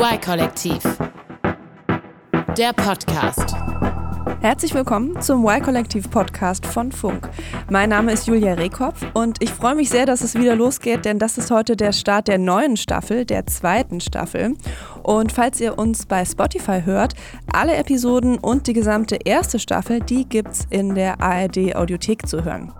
Y-Kollektiv. Der Podcast. Herzlich willkommen zum Y-Kollektiv-Podcast von Funk. Mein Name ist Julia Rehkopf und ich freue mich sehr, dass es wieder losgeht, denn das ist heute der Start der neuen Staffel, der zweiten Staffel. Und falls ihr uns bei Spotify hört, alle Episoden und die gesamte erste Staffel, die gibt's in der ARD Audiothek zu hören.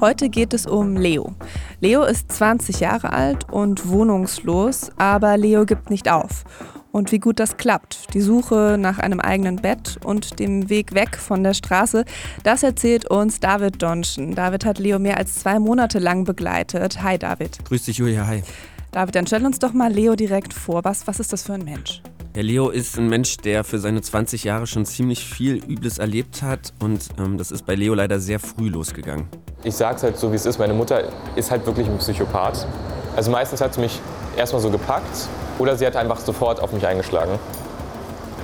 Heute geht es um Leo. Leo ist 20 Jahre alt und wohnungslos, aber Leo gibt nicht auf. Und wie gut das klappt, die Suche nach einem eigenen Bett und dem Weg weg von der Straße, das erzählt uns David Donschen. David hat Leo mehr als zwei Monate lang begleitet. Hi David. Grüß dich Julia, hi. David, dann stell uns doch mal Leo direkt vor. Was, was ist das für ein Mensch? Der Leo ist ein Mensch, der für seine 20 Jahre schon ziemlich viel Übles erlebt hat und ähm, das ist bei Leo leider sehr früh losgegangen. Ich sag's halt so, wie es ist. Meine Mutter ist halt wirklich ein Psychopath. Also meistens hat sie mich erstmal so gepackt oder sie hat einfach sofort auf mich eingeschlagen.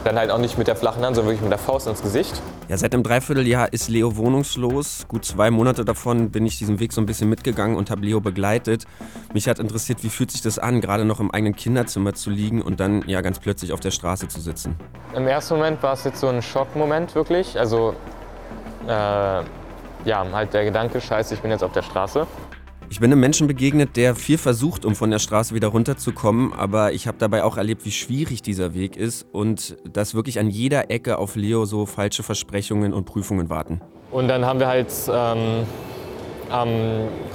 Dann halt auch nicht mit der flachen Hand, sondern wirklich mit der Faust ins Gesicht. Ja, seit einem Dreivierteljahr ist Leo wohnungslos. Gut zwei Monate davon bin ich diesen Weg so ein bisschen mitgegangen und habe Leo begleitet. Mich hat interessiert, wie fühlt sich das an, gerade noch im eigenen Kinderzimmer zu liegen und dann ja ganz plötzlich auf der Straße zu sitzen. Im ersten Moment war es jetzt so ein Schockmoment wirklich. Also äh, ja, halt der Gedanke, scheiße, ich bin jetzt auf der Straße. Ich bin einem Menschen begegnet, der viel versucht, um von der Straße wieder runterzukommen, aber ich habe dabei auch erlebt, wie schwierig dieser Weg ist und dass wirklich an jeder Ecke auf Leo so falsche Versprechungen und Prüfungen warten. Und dann haben wir halt ähm, am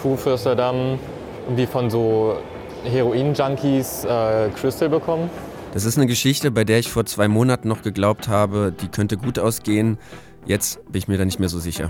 Kuhfürsterdamm irgendwie von so Heroin-Junkies äh, Crystal bekommen. Das ist eine Geschichte, bei der ich vor zwei Monaten noch geglaubt habe, die könnte gut ausgehen. Jetzt bin ich mir da nicht mehr so sicher.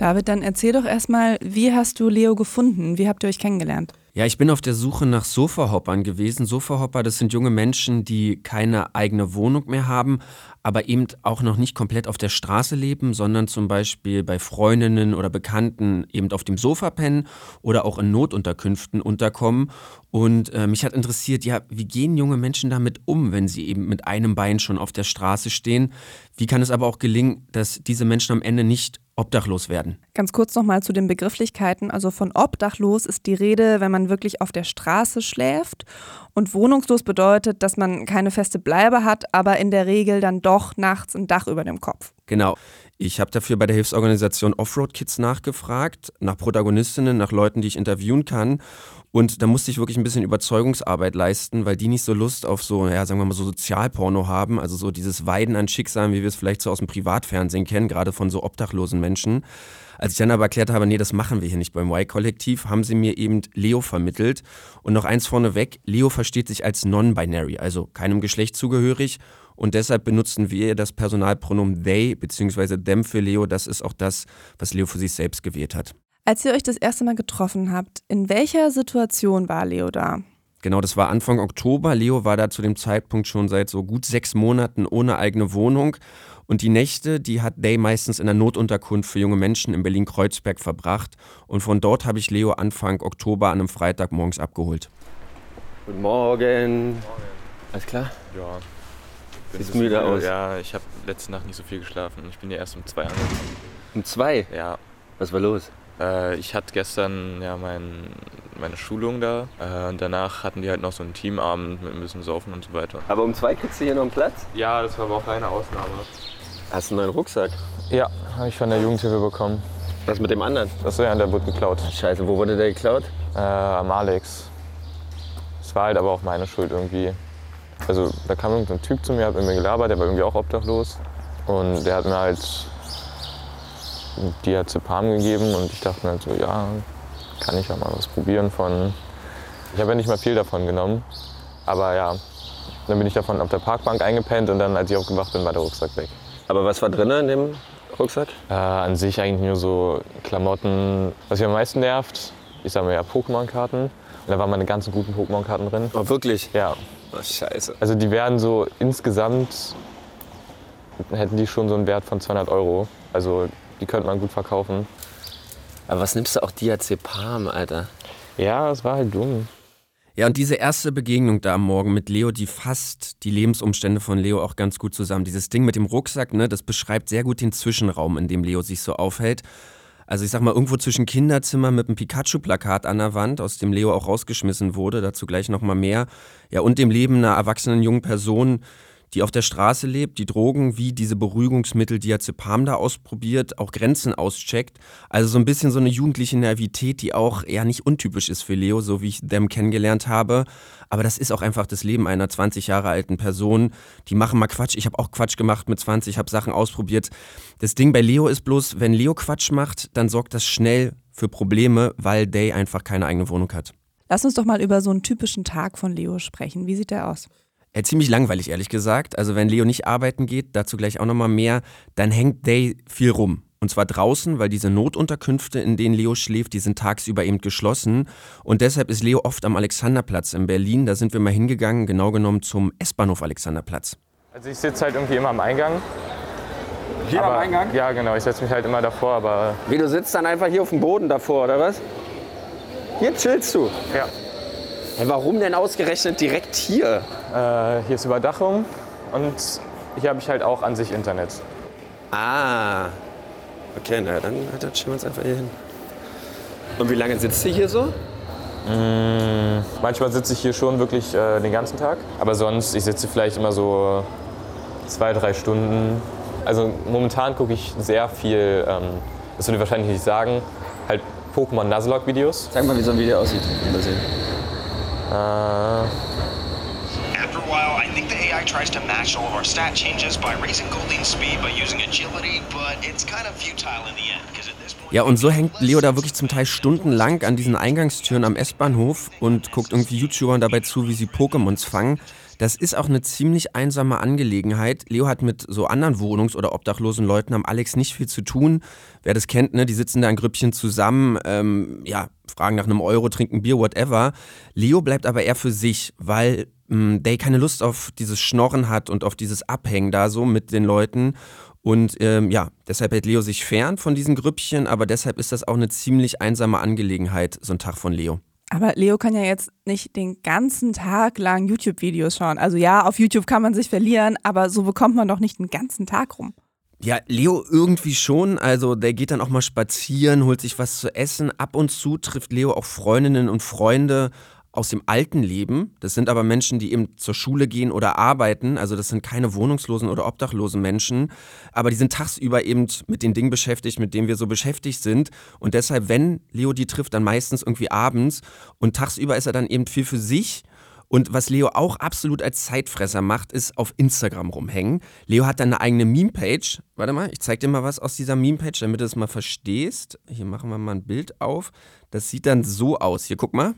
David, dann erzähl doch erstmal, wie hast du Leo gefunden? Wie habt ihr euch kennengelernt? Ja, ich bin auf der Suche nach Sofahoppern gewesen. Sofahopper, das sind junge Menschen, die keine eigene Wohnung mehr haben, aber eben auch noch nicht komplett auf der Straße leben, sondern zum Beispiel bei Freundinnen oder Bekannten eben auf dem Sofa pennen oder auch in Notunterkünften unterkommen. Und äh, mich hat interessiert, ja, wie gehen junge Menschen damit um, wenn sie eben mit einem Bein schon auf der Straße stehen? Wie kann es aber auch gelingen, dass diese Menschen am Ende nicht obdachlos werden. Ganz kurz nochmal zu den Begrifflichkeiten. Also von obdachlos ist die Rede, wenn man wirklich auf der Straße schläft. Und wohnungslos bedeutet, dass man keine feste Bleibe hat, aber in der Regel dann doch nachts ein Dach über dem Kopf. Genau. Ich habe dafür bei der Hilfsorganisation Offroad Kids nachgefragt, nach Protagonistinnen, nach Leuten, die ich interviewen kann. Und da musste ich wirklich ein bisschen Überzeugungsarbeit leisten, weil die nicht so Lust auf so, ja, sagen wir mal, so Sozialporno haben, also so dieses Weiden an Schicksalen, wie wir es vielleicht so aus dem Privatfernsehen kennen, gerade von so obdachlosen Menschen. Als ich dann aber erklärt habe, nee, das machen wir hier nicht beim Y-Kollektiv, haben sie mir eben Leo vermittelt. Und noch eins vorneweg, Leo versteht sich als non-binary, also keinem Geschlecht zugehörig. Und deshalb benutzen wir das Personalpronomen they bzw. them für Leo. Das ist auch das, was Leo für sich selbst gewählt hat. Als ihr euch das erste Mal getroffen habt, in welcher Situation war Leo da? Genau, das war Anfang Oktober. Leo war da zu dem Zeitpunkt schon seit so gut sechs Monaten ohne eigene Wohnung. Und die Nächte, die hat Day meistens in der Notunterkunft für junge Menschen in Berlin-Kreuzberg verbracht. Und von dort habe ich Leo Anfang Oktober an einem Freitag morgens abgeholt. Guten Morgen. Alles klar? Ja. Siehst müde aus. Ja, ich habe letzte Nacht nicht so viel geschlafen. Ich bin ja erst um zwei angekommen. Um zwei? Ja. Was war los? Äh, ich hatte gestern ja mein, meine Schulung da äh, und danach hatten die halt noch so einen Teamabend mit ein bisschen Saufen und so weiter. Aber um zwei kriegst du hier noch einen Platz? Ja, das war aber auch eine Ausnahme. Hast du einen neuen Rucksack? Ja, habe ich von der Jugendhilfe bekommen. Was mit dem anderen? Das ja, der wurde geklaut. Scheiße, wo wurde der geklaut? Äh, am Alex. Das war halt aber auch meine Schuld irgendwie. Also da kam irgendein Typ zu mir, hat mit mir gelabert, der war irgendwie auch obdachlos. Und der hat mir halt Diazepam gegeben und ich dachte mir halt so, ja, kann ich ja mal was probieren von. Ich habe ja nicht mal viel davon genommen, aber ja, dann bin ich davon auf der Parkbank eingepennt und dann, als ich aufgewacht bin, war der Rucksack weg. Aber was war drin in dem Rucksack? Äh, an sich eigentlich nur so Klamotten. Was mich am meisten nervt, ich sag mal ja Pokémon-Karten. Und da waren meine ganzen guten Pokémon-Karten drin. Oh, wirklich? Ja. Oh, scheiße. Also die werden so insgesamt, hätten die schon so einen Wert von 200 Euro. Also die könnte man gut verkaufen. Aber was nimmst du auch Diazepam, Alter? Ja, es war halt dumm. Ja, und diese erste Begegnung da am Morgen mit Leo, die fasst die Lebensumstände von Leo auch ganz gut zusammen. Dieses Ding mit dem Rucksack, ne, das beschreibt sehr gut den Zwischenraum, in dem Leo sich so aufhält. Also ich sag mal, irgendwo zwischen Kinderzimmer mit einem Pikachu-Plakat an der Wand, aus dem Leo auch rausgeschmissen wurde, dazu gleich nochmal mehr. Ja, und dem Leben einer erwachsenen jungen Person, die auf der Straße lebt, die Drogen wie diese Beruhigungsmittel Diazepam da ausprobiert, auch Grenzen auscheckt. Also so ein bisschen so eine jugendliche Naivität, die auch eher nicht untypisch ist für Leo, so wie ich them kennengelernt habe. Aber das ist auch einfach das Leben einer 20 Jahre alten Person. Die machen mal Quatsch. Ich habe auch Quatsch gemacht mit 20, habe Sachen ausprobiert. Das Ding bei Leo ist bloß, wenn Leo Quatsch macht, dann sorgt das schnell für Probleme, weil Day einfach keine eigene Wohnung hat. Lass uns doch mal über so einen typischen Tag von Leo sprechen. Wie sieht der aus? Ja, ziemlich langweilig, ehrlich gesagt. Also wenn Leo nicht arbeiten geht, dazu gleich auch nochmal mehr, dann hängt Day viel rum. Und zwar draußen, weil diese Notunterkünfte, in denen Leo schläft, die sind tagsüber eben geschlossen. Und deshalb ist Leo oft am Alexanderplatz in Berlin. Da sind wir mal hingegangen, genau genommen zum S-Bahnhof Alexanderplatz. Also ich sitze halt irgendwie immer am Eingang. Hier aber, am Eingang? Ja, genau. Ich setze mich halt immer davor, aber Wie, du sitzt dann einfach hier auf dem Boden davor, oder was? Hier chillst du. ja. Hey, warum denn ausgerechnet direkt hier? Äh, hier ist Überdachung und hier habe ich halt auch an sich Internet. Ah. Okay, na dann, dann chillen wir uns einfach hier hin. Und wie lange sitzt du hier so? Manchmal sitze ich hier schon wirklich äh, den ganzen Tag, aber sonst, ich sitze vielleicht immer so zwei, drei Stunden. Also momentan gucke ich sehr viel, ähm, das würde ich wahrscheinlich nicht sagen, halt Pokémon Nuzlocke-Videos. Sag mal, wie so ein Video aussieht. Mal sehen. Äh, After a while, I think the AI tries to match all of our stat changes by raising Goldine's speed by using agility, but it's kind of futile in the end, because at this point... Ja, und so hängt Leo da wirklich zum Teil stundenlang an diesen Eingangstüren am S-Bahnhof und guckt irgendwie YouTubern dabei zu, wie sie Pokémons fangen. Das ist auch eine ziemlich einsame Angelegenheit. Leo hat mit so anderen Wohnungs- oder obdachlosen Leuten am Alex nicht viel zu tun. Wer das kennt, ne, die sitzen da in Grüppchen zusammen, ähm, ja, fragen nach einem Euro, trinken Bier, whatever. Leo bleibt aber eher für sich, weil mh, Day keine Lust auf dieses Schnorren hat und auf dieses Abhängen da so mit den Leuten. Und ähm, ja, deshalb hält Leo sich fern von diesen Grüppchen, aber deshalb ist das auch eine ziemlich einsame Angelegenheit, so ein Tag von Leo. Aber Leo kann ja jetzt nicht den ganzen Tag lang YouTube-Videos schauen. Also ja, auf YouTube kann man sich verlieren, aber so bekommt man doch nicht den ganzen Tag rum. Ja, Leo irgendwie schon. Also der geht dann auch mal spazieren, holt sich was zu essen. Ab und zu trifft Leo auch Freundinnen und Freunde aus dem alten Leben. Das sind aber Menschen, die eben zur Schule gehen oder arbeiten. Also das sind keine wohnungslosen oder obdachlosen Menschen. Aber die sind tagsüber eben mit den Dingen beschäftigt, mit denen wir so beschäftigt sind. Und deshalb, wenn Leo die trifft, dann meistens irgendwie abends. Und tagsüber ist er dann eben viel für sich. Und was Leo auch absolut als Zeitfresser macht, ist auf Instagram rumhängen. Leo hat dann eine eigene Meme-Page. Warte mal, ich zeig dir mal was aus dieser Meme-Page, damit du es mal verstehst. Hier machen wir mal ein Bild auf. Das sieht dann so aus. Hier, guck mal.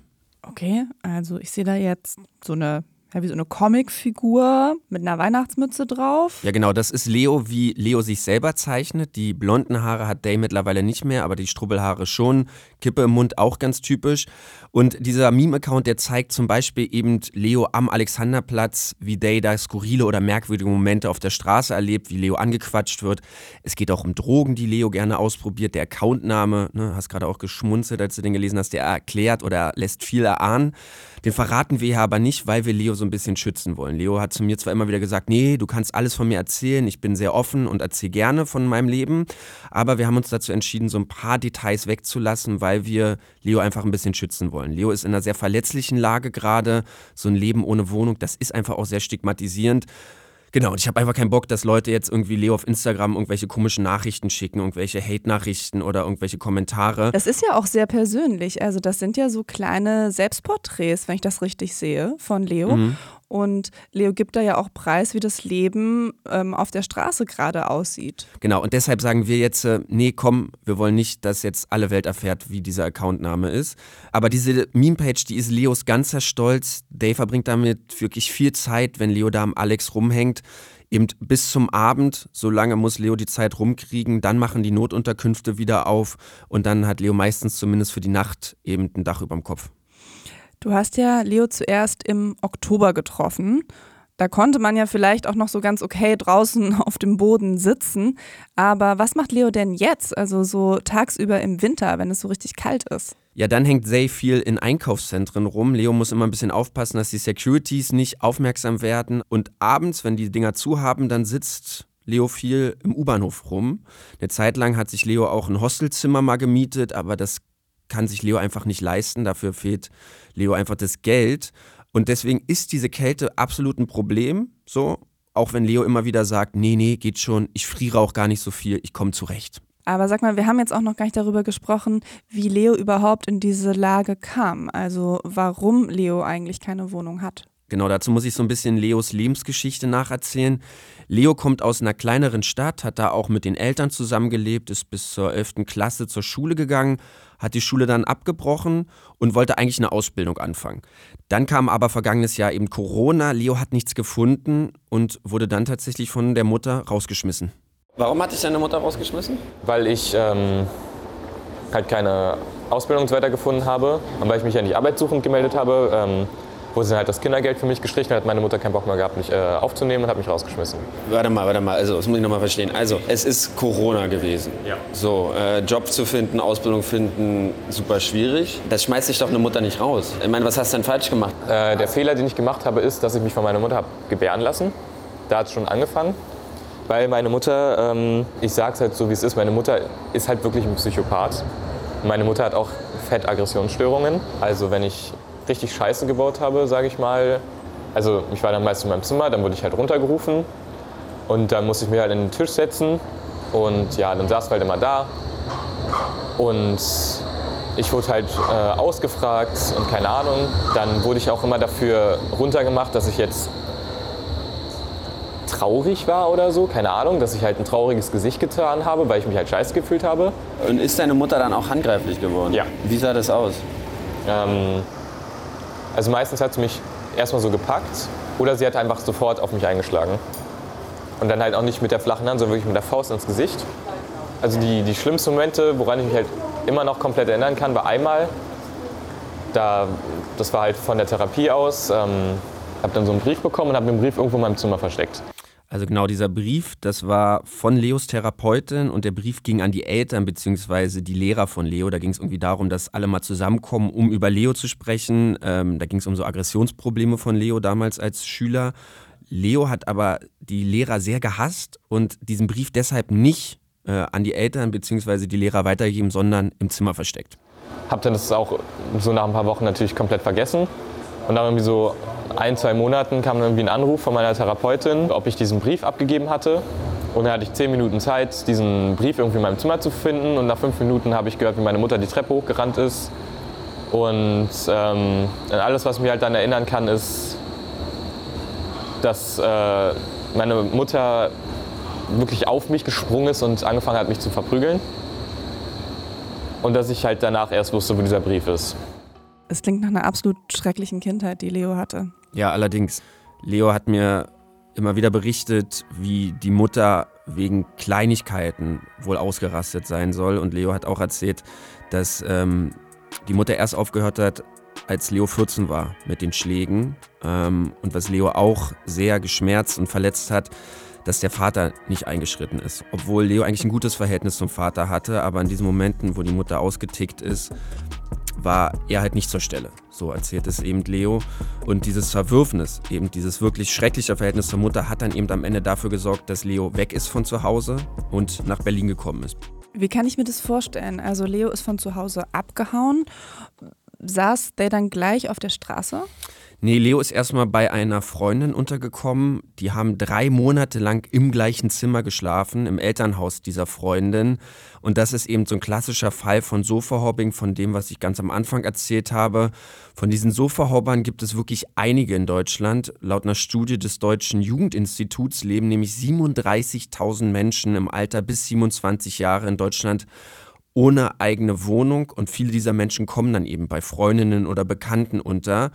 Okay, also ich sehe da jetzt so eine, ja, wie so eine Comicfigur mit einer Weihnachtsmütze drauf. Ja, genau, das ist Leo, wie Leo sich selber zeichnet. Die blonden Haare hat Day mittlerweile nicht mehr, aber die Strubbelhaare schon. Kippe im Mund auch ganz typisch. Und dieser Meme-Account, der zeigt zum Beispiel eben Leo am Alexanderplatz, wie Day da skurrile oder merkwürdige Momente auf der Straße erlebt, wie Leo angequatscht wird. Es geht auch um Drogen, die Leo gerne ausprobiert. Der Accountname, ne, hast gerade auch geschmunzelt, als du den gelesen hast, der erklärt oder lässt viel erahnen. Den verraten wir hier aber nicht, weil wir Leo so ein bisschen schützen wollen. Leo hat zu mir zwar immer wieder gesagt, nee, du kannst alles von mir erzählen, ich bin sehr offen und erzähle gerne von meinem Leben, aber wir haben uns dazu entschieden, so ein paar Details wegzulassen, weil wir Leo einfach ein bisschen schützen wollen. Leo ist in einer sehr verletzlichen Lage gerade, so ein Leben ohne Wohnung, das ist einfach auch sehr stigmatisierend. Genau, und ich habe einfach keinen Bock, dass Leute jetzt irgendwie Leo auf Instagram irgendwelche komischen Nachrichten schicken, irgendwelche Hate-Nachrichten oder irgendwelche Kommentare. Das ist ja auch sehr persönlich. Also das sind ja so kleine Selbstporträts, wenn ich das richtig sehe, von Leo. Mhm. Und Leo gibt da ja auch preis, wie das Leben ähm, auf der Straße gerade aussieht. Genau, und deshalb sagen wir jetzt, äh, nee, komm, wir wollen nicht, dass jetzt alle Welt erfährt, wie dieser Accountname ist. Aber diese Meme-Page, die ist Leos ganzer Stolz. Dave verbringt damit wirklich viel Zeit, wenn Leo da am Alex rumhängt. Eben bis zum Abend, so lange muss Leo die Zeit rumkriegen, dann machen die Notunterkünfte wieder auf und dann hat Leo meistens zumindest für die Nacht eben ein Dach über dem Kopf. Du hast ja Leo zuerst im Oktober getroffen. Da konnte man ja vielleicht auch noch so ganz okay draußen auf dem Boden sitzen. Aber was macht Leo denn jetzt, also so tagsüber im Winter, wenn es so richtig kalt ist? Ja, dann hängt Zay viel in Einkaufszentren rum. Leo muss immer ein bisschen aufpassen, dass die Securities nicht aufmerksam werden. Und abends, wenn die Dinger zu haben, dann sitzt Leo viel im U-Bahnhof rum. Eine Zeit lang hat sich Leo auch ein Hostelzimmer mal gemietet, aber das kann sich Leo einfach nicht leisten. Dafür fehlt Leo einfach das Geld. Und deswegen ist diese Kälte absolut ein Problem. So, auch wenn Leo immer wieder sagt, nee, nee, geht schon, ich friere auch gar nicht so viel, ich komme zurecht. Aber sag mal, wir haben jetzt auch noch gar nicht darüber gesprochen, wie Leo überhaupt in diese Lage kam. Also warum Leo eigentlich keine Wohnung hat. Genau, dazu muss ich so ein bisschen Leos Lebensgeschichte nacherzählen. Leo kommt aus einer kleineren Stadt, hat da auch mit den Eltern zusammengelebt, ist bis zur 11. Klasse zur Schule gegangen, hat die Schule dann abgebrochen und wollte eigentlich eine Ausbildung anfangen. Dann kam aber vergangenes Jahr eben Corona, Leo hat nichts gefunden und wurde dann tatsächlich von der Mutter rausgeschmissen. Warum hat dich deine Mutter rausgeschmissen? Weil ich ähm, halt keine Ausbildung weiter gefunden habe und weil ich mich ja nicht arbeitssuchend gemeldet habe. Ähm, wurde sie halt das Kindergeld für mich gestrichen, hat meine Mutter keinen Bock mehr gehabt, mich äh, aufzunehmen und hat mich rausgeschmissen. Warte mal, warte mal, also das muss ich nochmal verstehen. Also, es ist Corona gewesen. Ja. So, äh, Job zu finden, Ausbildung finden, super schwierig. Das schmeißt sich doch eine Mutter nicht raus. Ich meine, was hast du denn falsch gemacht? Äh, der Fehler, den ich gemacht habe, ist, dass ich mich von meiner Mutter habe gebären lassen. Da hat es schon angefangen. Weil meine Mutter, ähm, ich sag's halt so wie es ist, meine Mutter ist halt wirklich ein Psychopath. Meine Mutter hat auch Fettaggressionsstörungen. Also wenn ich richtig Scheiße gebaut habe, sage ich mal. Also ich war dann meist in meinem Zimmer, dann wurde ich halt runtergerufen und dann musste ich mich halt an den Tisch setzen und ja, dann saß halt immer da und ich wurde halt äh, ausgefragt und keine Ahnung. Dann wurde ich auch immer dafür runtergemacht, dass ich jetzt traurig war oder so, keine Ahnung, dass ich halt ein trauriges Gesicht getan habe, weil ich mich halt scheiße gefühlt habe. Und ist deine Mutter dann auch handgreiflich geworden? Ja. Wie sah das aus? Ähm, also meistens hat sie mich erstmal so gepackt oder sie hat einfach sofort auf mich eingeschlagen. Und dann halt auch nicht mit der flachen Hand, sondern wirklich mit der Faust ins Gesicht. Also die, die schlimmsten Momente, woran ich mich halt immer noch komplett erinnern kann, war einmal, da, das war halt von der Therapie aus, ähm, habe dann so einen Brief bekommen und habe den Brief irgendwo in meinem Zimmer versteckt. Also genau dieser Brief, das war von Leos Therapeutin und der Brief ging an die Eltern bzw. die Lehrer von Leo. Da ging es irgendwie darum, dass alle mal zusammenkommen, um über Leo zu sprechen. Ähm, da ging es um so Aggressionsprobleme von Leo damals als Schüler. Leo hat aber die Lehrer sehr gehasst und diesen Brief deshalb nicht äh, an die Eltern bzw. die Lehrer weitergegeben, sondern im Zimmer versteckt. Hab dann das auch so nach ein paar Wochen natürlich komplett vergessen. Und dann irgendwie so ein, zwei Monaten kam dann irgendwie ein Anruf von meiner Therapeutin, ob ich diesen Brief abgegeben hatte. Und dann hatte ich zehn Minuten Zeit, diesen Brief irgendwie in meinem Zimmer zu finden. Und nach fünf Minuten habe ich gehört, wie meine Mutter die Treppe hochgerannt ist. Und ähm, alles, was mich halt dann erinnern kann, ist, dass äh, meine Mutter wirklich auf mich gesprungen ist und angefangen hat, mich zu verprügeln. Und dass ich halt danach erst wusste, wo dieser Brief ist. Es klingt nach einer absolut schrecklichen Kindheit, die Leo hatte. Ja, allerdings. Leo hat mir immer wieder berichtet, wie die Mutter wegen Kleinigkeiten wohl ausgerastet sein soll. Und Leo hat auch erzählt, dass ähm, die Mutter erst aufgehört hat, als Leo 14 war mit den Schlägen. Ähm, und was Leo auch sehr geschmerzt und verletzt hat, dass der Vater nicht eingeschritten ist. Obwohl Leo eigentlich ein gutes Verhältnis zum Vater hatte, aber in diesen Momenten, wo die Mutter ausgetickt ist, war er halt nicht zur Stelle. So erzählt es eben Leo. Und dieses Verwürfnis, eben dieses wirklich schreckliche Verhältnis zur Mutter, hat dann eben am Ende dafür gesorgt, dass Leo weg ist von zu Hause und nach Berlin gekommen ist. Wie kann ich mir das vorstellen? Also Leo ist von zu Hause abgehauen. Saß der dann gleich auf der Straße? Nee, Leo ist erstmal bei einer Freundin untergekommen. Die haben drei Monate lang im gleichen Zimmer geschlafen, im Elternhaus dieser Freundin. Und das ist eben so ein klassischer Fall von Sofahobbing, von dem, was ich ganz am Anfang erzählt habe. Von diesen Sofahobbern gibt es wirklich einige in Deutschland. Laut einer Studie des Deutschen Jugendinstituts leben nämlich 37.000 Menschen im Alter bis 27 Jahre in Deutschland ohne eigene Wohnung. Und viele dieser Menschen kommen dann eben bei Freundinnen oder Bekannten unter.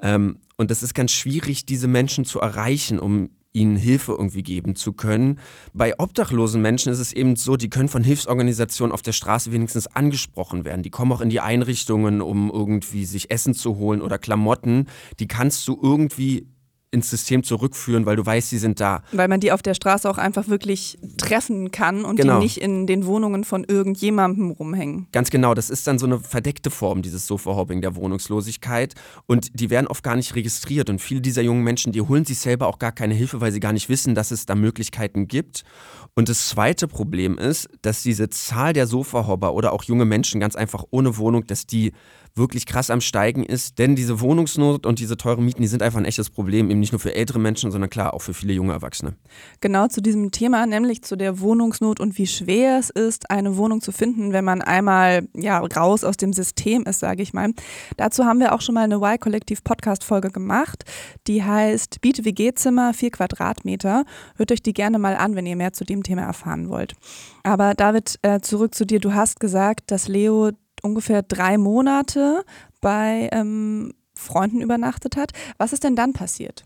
Ähm, und das ist ganz schwierig, diese Menschen zu erreichen, um ihnen Hilfe irgendwie geben zu können. Bei obdachlosen Menschen ist es eben so, die können von Hilfsorganisationen auf der Straße wenigstens angesprochen werden. Die kommen auch in die Einrichtungen, um irgendwie sich Essen zu holen oder Klamotten. Die kannst du irgendwie ins System zurückführen, weil du weißt, sie sind da. Weil man die auf der Straße auch einfach wirklich treffen kann und Genau. die nicht in den Wohnungen von irgendjemandem rumhängen. Ganz genau, das ist dann so eine verdeckte Form, dieses Sofa-Hobbing der Wohnungslosigkeit. Und die werden oft gar nicht registriert. Und viele dieser jungen Menschen, die holen sich selber auch gar keine Hilfe, weil sie gar nicht wissen, dass es da Möglichkeiten gibt. Und das zweite Problem ist, dass diese Zahl der Sofa-Hobber oder auch junge Menschen ganz einfach ohne Wohnung, dass die wirklich krass am Steigen ist. Denn diese Wohnungsnot und diese teuren Mieten, die sind einfach ein echtes Problem, eben nicht nur für ältere Menschen, sondern klar auch für viele junge Erwachsene. Genau zu diesem Thema, nämlich zu der Wohnungsnot und wie schwer es ist, eine Wohnung zu finden, wenn man einmal ja raus aus dem System ist, sage ich mal. Dazu haben wir auch schon mal eine Y-Kollektiv-Podcast-Folge gemacht, die heißt Biete WG-Zimmer, 4 Quadratmeter. Hört euch die gerne mal an, wenn ihr mehr zu dem Thema erfahren wollt. Aber David, äh, zurück zu dir. Du hast gesagt, dass Leo ungefähr drei Monate bei ähm, Freunden übernachtet hat. Was ist denn dann passiert?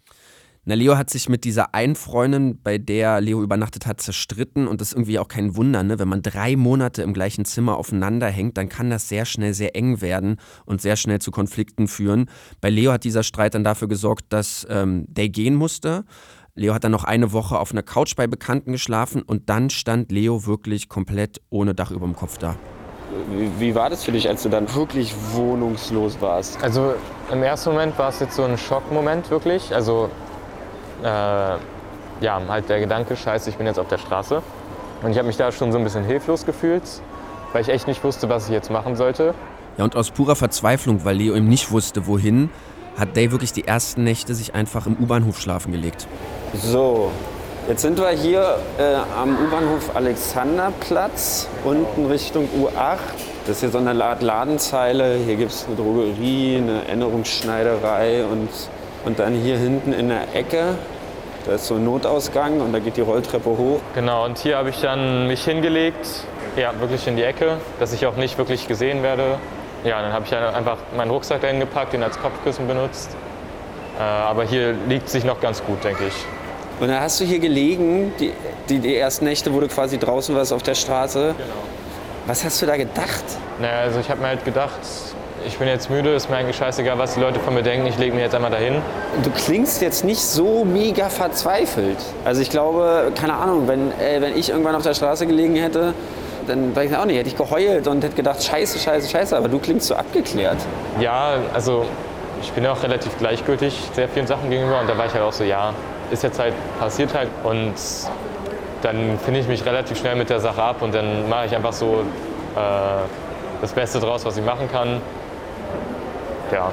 Na, Leo hat sich mit dieser einen Freundin, bei der Leo übernachtet hat, zerstritten und das ist irgendwie auch kein Wunder, ne? Wenn man drei Monate im gleichen Zimmer aufeinander hängt, dann kann das sehr schnell sehr eng werden und sehr schnell zu Konflikten führen. Bei Leo hat dieser Streit dann dafür gesorgt, dass ähm, der gehen musste. Leo hat dann noch eine Woche auf einer Couch bei Bekannten geschlafen und dann stand Leo wirklich komplett ohne Dach über dem Kopf da. Wie, wie war das für dich, als du dann wirklich wohnungslos warst? Also im ersten Moment war es jetzt so ein Schockmoment wirklich. Also äh, ja, halt der Gedanke, scheiße, ich bin jetzt auf der Straße. Und ich habe mich da schon so ein bisschen hilflos gefühlt, weil ich echt nicht wusste, was ich jetzt machen sollte. Ja, und aus purer Verzweiflung, weil Leo eben nicht wusste, wohin, hat Day wirklich die ersten Nächte sich einfach im U-Bahnhof schlafen gelegt. So, jetzt sind wir hier äh, am U-Bahnhof Alexanderplatz, unten Richtung U8. Das ist hier so eine Art Ladenzeile. Hier gibt es eine Drogerie, eine Erinnerungsschneiderei und, und dann hier hinten in der Ecke, da ist so ein Notausgang und da geht die Rolltreppe hoch. Genau, und hier habe ich dann mich hingelegt, ja, wirklich in die Ecke, dass ich auch nicht wirklich gesehen werde. Ja, dann habe ich einfach meinen Rucksack dahin gepackt, den als Kopfkissen benutzt. Äh, aber hier liegt sich noch ganz gut, denke ich. Und dann hast du hier gelegen, die, die, die ersten Nächte, wo du quasi draußen warst auf der Straße. Was hast du da gedacht? Naja, also ich habe mir halt gedacht, ich bin jetzt müde, ist mir eigentlich scheißegal, was die Leute von mir denken, ich lege mich jetzt einmal dahin. Du klingst jetzt nicht so mega verzweifelt. Also ich glaube, keine Ahnung, wenn, äh, wenn ich irgendwann auf der Straße gelegen hätte, dann weiß ich auch nicht, hätte ich geheult und hätte gedacht, scheiße, scheiße, scheiße, aber du klingst so abgeklärt. Ja, also ich bin ja auch relativ gleichgültig sehr vielen Sachen gegenüber und da war ich halt auch so, ja, ist jetzt halt passiert halt und dann finde ich mich relativ schnell mit der Sache ab und dann mache ich einfach so äh, das Beste draus, was ich machen kann. Ja,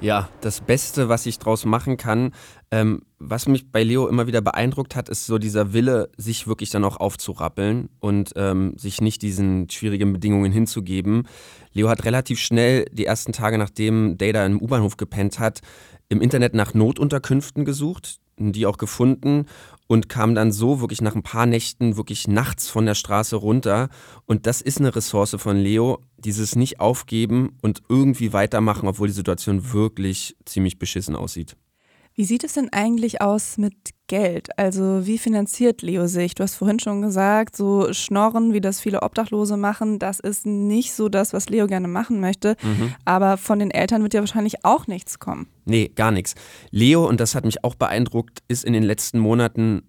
Ja, das Beste, was ich draus machen kann. Ähm, was mich bei Leo immer wieder beeindruckt hat, ist so dieser Wille, sich wirklich dann auch aufzurappeln und ähm, sich nicht diesen schwierigen Bedingungen hinzugeben. Leo hat relativ schnell die ersten Tage, nachdem Data im U-Bahnhof gepennt hat, im Internet nach Notunterkünften gesucht, die auch gefunden und kam dann so wirklich nach ein paar Nächten wirklich nachts von der Straße runter. Und das ist eine Ressource von Leo, dieses nicht aufgeben und irgendwie weitermachen, obwohl die Situation wirklich ziemlich beschissen aussieht. Wie sieht es denn eigentlich aus mit Geld? Also wie finanziert Leo sich? Du hast vorhin schon gesagt, so Schnorren, wie das viele Obdachlose machen, das ist nicht so das, was Leo gerne machen möchte. Aber von den Eltern wird ja wahrscheinlich auch nichts kommen. Nee, gar nichts. Leo, und das hat mich auch beeindruckt, ist in den letzten Monaten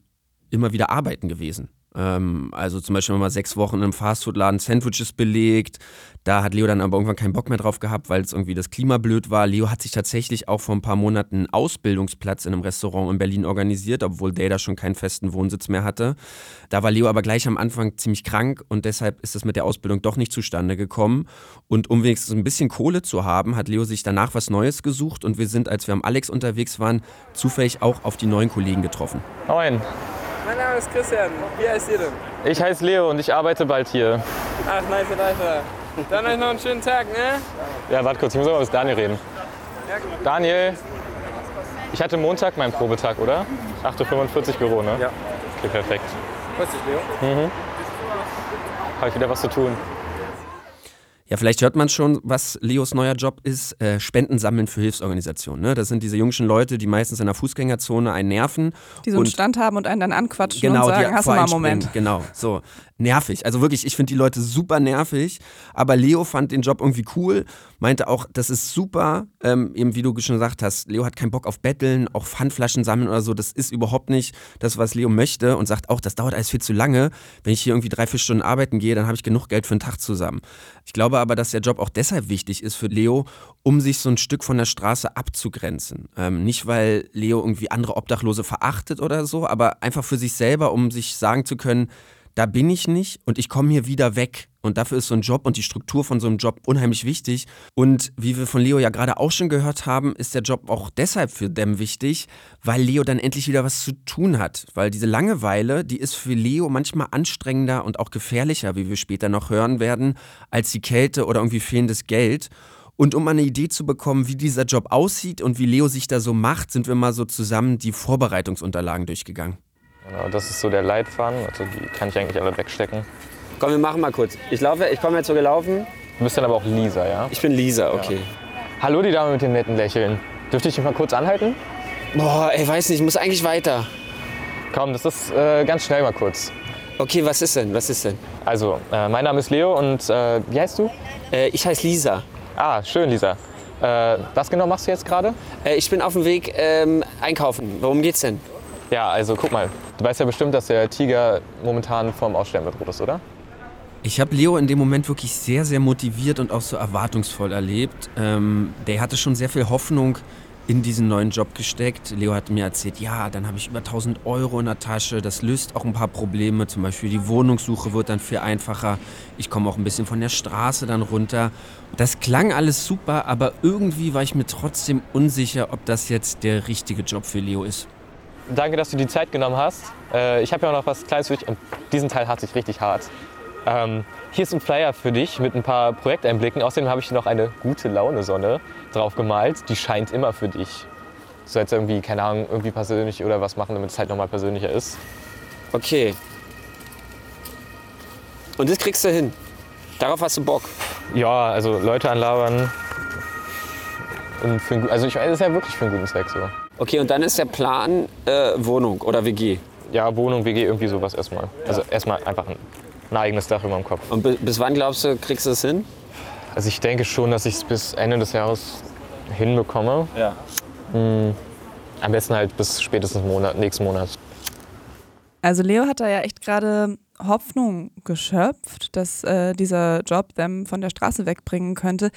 immer wieder arbeiten gewesen. Ähm, also zum Beispiel mal sechs Wochen im Fastfood-Laden Sandwiches belegt. Da hat Leo dann aber irgendwann keinen Bock mehr drauf gehabt, weil es irgendwie das Klima blöd war. Leo hat sich tatsächlich auch vor ein paar Monaten einen Ausbildungsplatz in einem Restaurant in Berlin organisiert, obwohl Data schon keinen festen Wohnsitz mehr hatte. Da war Leo aber gleich am Anfang ziemlich krank und deshalb ist es mit der Ausbildung doch nicht zustande gekommen. Und um wenigstens ein bisschen Kohle zu haben, hat Leo sich danach was Neues gesucht und wir sind, als wir am Alex unterwegs waren, zufällig auch auf die neuen Kollegen getroffen. Moin, Name ist Christian. Wie heißt ihr denn? ich heiße Leo und ich arbeite bald hier. Ach, nice, nice. Dann euch noch einen schönen Tag, ne? Ja, warte kurz, ich muss mal mit Daniel reden. Daniel, ich hatte Montag meinen Probetag, oder? 8.45 Uhr Büro, ne? Ja. Okay, perfekt. Grüß dich, Leo. Habe ich wieder was zu tun. Ja, vielleicht hört man schon, was Leos neuer Job ist. Äh, Spenden sammeln für Hilfsorganisationen. Ne? Das sind diese jungen Leute, die meistens in der Fußgängerzone einen nerven. Die so einen Stand haben und einen dann anquatschen genau, und sagen, die hast du mal einen. Moment. Genau, so. Nervig. Also wirklich, ich finde die Leute super nervig. Aber Leo fand den Job irgendwie cool. Meinte auch, das ist super. Ähm, eben wie du schon gesagt hast, Leo hat keinen Bock auf Betteln, auch Pfandflaschen sammeln oder so. Das ist überhaupt nicht das, was Leo möchte. Und sagt auch, das dauert alles viel zu lange. Wenn ich hier irgendwie drei, vier Stunden arbeiten gehe, dann habe ich genug Geld für einen Tag zusammen. Ich glaube aber, dass der Job auch deshalb wichtig ist für Leo, um sich so ein Stück von der Straße abzugrenzen. Ähm, nicht, weil Leo irgendwie andere Obdachlose verachtet oder so, aber einfach für sich selber, um sich sagen zu können, da bin ich nicht und ich komme hier wieder weg. Und dafür ist so ein Job und die Struktur von so einem Job unheimlich wichtig. Und wie wir von Leo ja gerade auch schon gehört haben, ist der Job auch deshalb für Dem wichtig, weil Leo dann endlich wieder was zu tun hat. Weil diese Langeweile, die ist für Leo manchmal anstrengender und auch gefährlicher, wie wir später noch hören werden, als die Kälte oder irgendwie fehlendes Geld. Und um eine Idee zu bekommen, wie dieser Job aussieht und wie Leo sich da so macht, sind wir mal so zusammen die Vorbereitungsunterlagen durchgegangen. Genau, das ist so der Leitfaden. Also die kann ich eigentlich alle wegstecken. Komm, wir machen mal kurz. Ich laufe, ich komme jetzt so gelaufen. Du bist dann aber auch Lisa, ja? Ich bin Lisa, okay. Hallo, die Dame mit dem netten Lächeln. Dürfte ich dich mal kurz anhalten? Boah, ey, weiß nicht, ich muss eigentlich weiter. Komm, das ist äh, ganz schnell mal kurz. Okay, was ist denn? Was ist denn? Also, äh, mein Name ist Leo und äh, wie heißt du? Äh, ich heiße Lisa. Ah, schön, Lisa. Äh, was genau machst du jetzt gerade? Äh, ich bin auf dem Weg ähm, einkaufen. Worum geht's denn? Ja, also guck mal. Du weißt ja bestimmt, dass der Tiger momentan vom Aussterben bedroht ist, oder? Ich habe Leo in dem Moment wirklich sehr, sehr motiviert und auch so erwartungsvoll erlebt. Ähm, der hatte schon sehr viel Hoffnung in diesen neuen Job gesteckt. Leo hat mir erzählt, ja, dann habe ich über 1000 Euro in der Tasche. Das löst auch ein paar Probleme. Zum Beispiel die Wohnungssuche wird dann viel einfacher. Ich komme auch ein bisschen von der Straße dann runter. Das klang alles super, aber irgendwie war ich mir trotzdem unsicher, ob das jetzt der richtige Job für Leo ist. Danke, dass du die Zeit genommen hast. Äh, ich habe ja auch noch was Kleines für dich und diesen Teil hat sich richtig hart. Ähm, hier ist ein Flyer für dich mit ein paar Projekteinblicken. Außerdem habe ich noch eine gute Laune-Sonne drauf gemalt. Die scheint immer für dich. Du sollst irgendwie, keine Ahnung, irgendwie persönlich oder was machen, damit es halt nochmal persönlicher ist. Okay. Und das kriegst du hin. Darauf hast du Bock. Ja, also Leute anlabern. Also ich weiß, es ist ja wirklich für einen guten Zweck so. Okay, und dann ist der Plan äh, Wohnung oder WG. Ja, Wohnung, WG, irgendwie sowas erstmal. Also erstmal einfach ein, ein eigenes Dach über dem Kopf. Und bi- bis wann glaubst du, kriegst du es hin? Also ich denke schon, dass ich es bis Ende des Jahres hinbekomme. Ja. Hm, am besten halt bis spätestens Monat, nächsten Monat. Also Leo hat da ja echt gerade Hoffnung geschöpft, dass äh, dieser Job them von der Straße wegbringen könnte.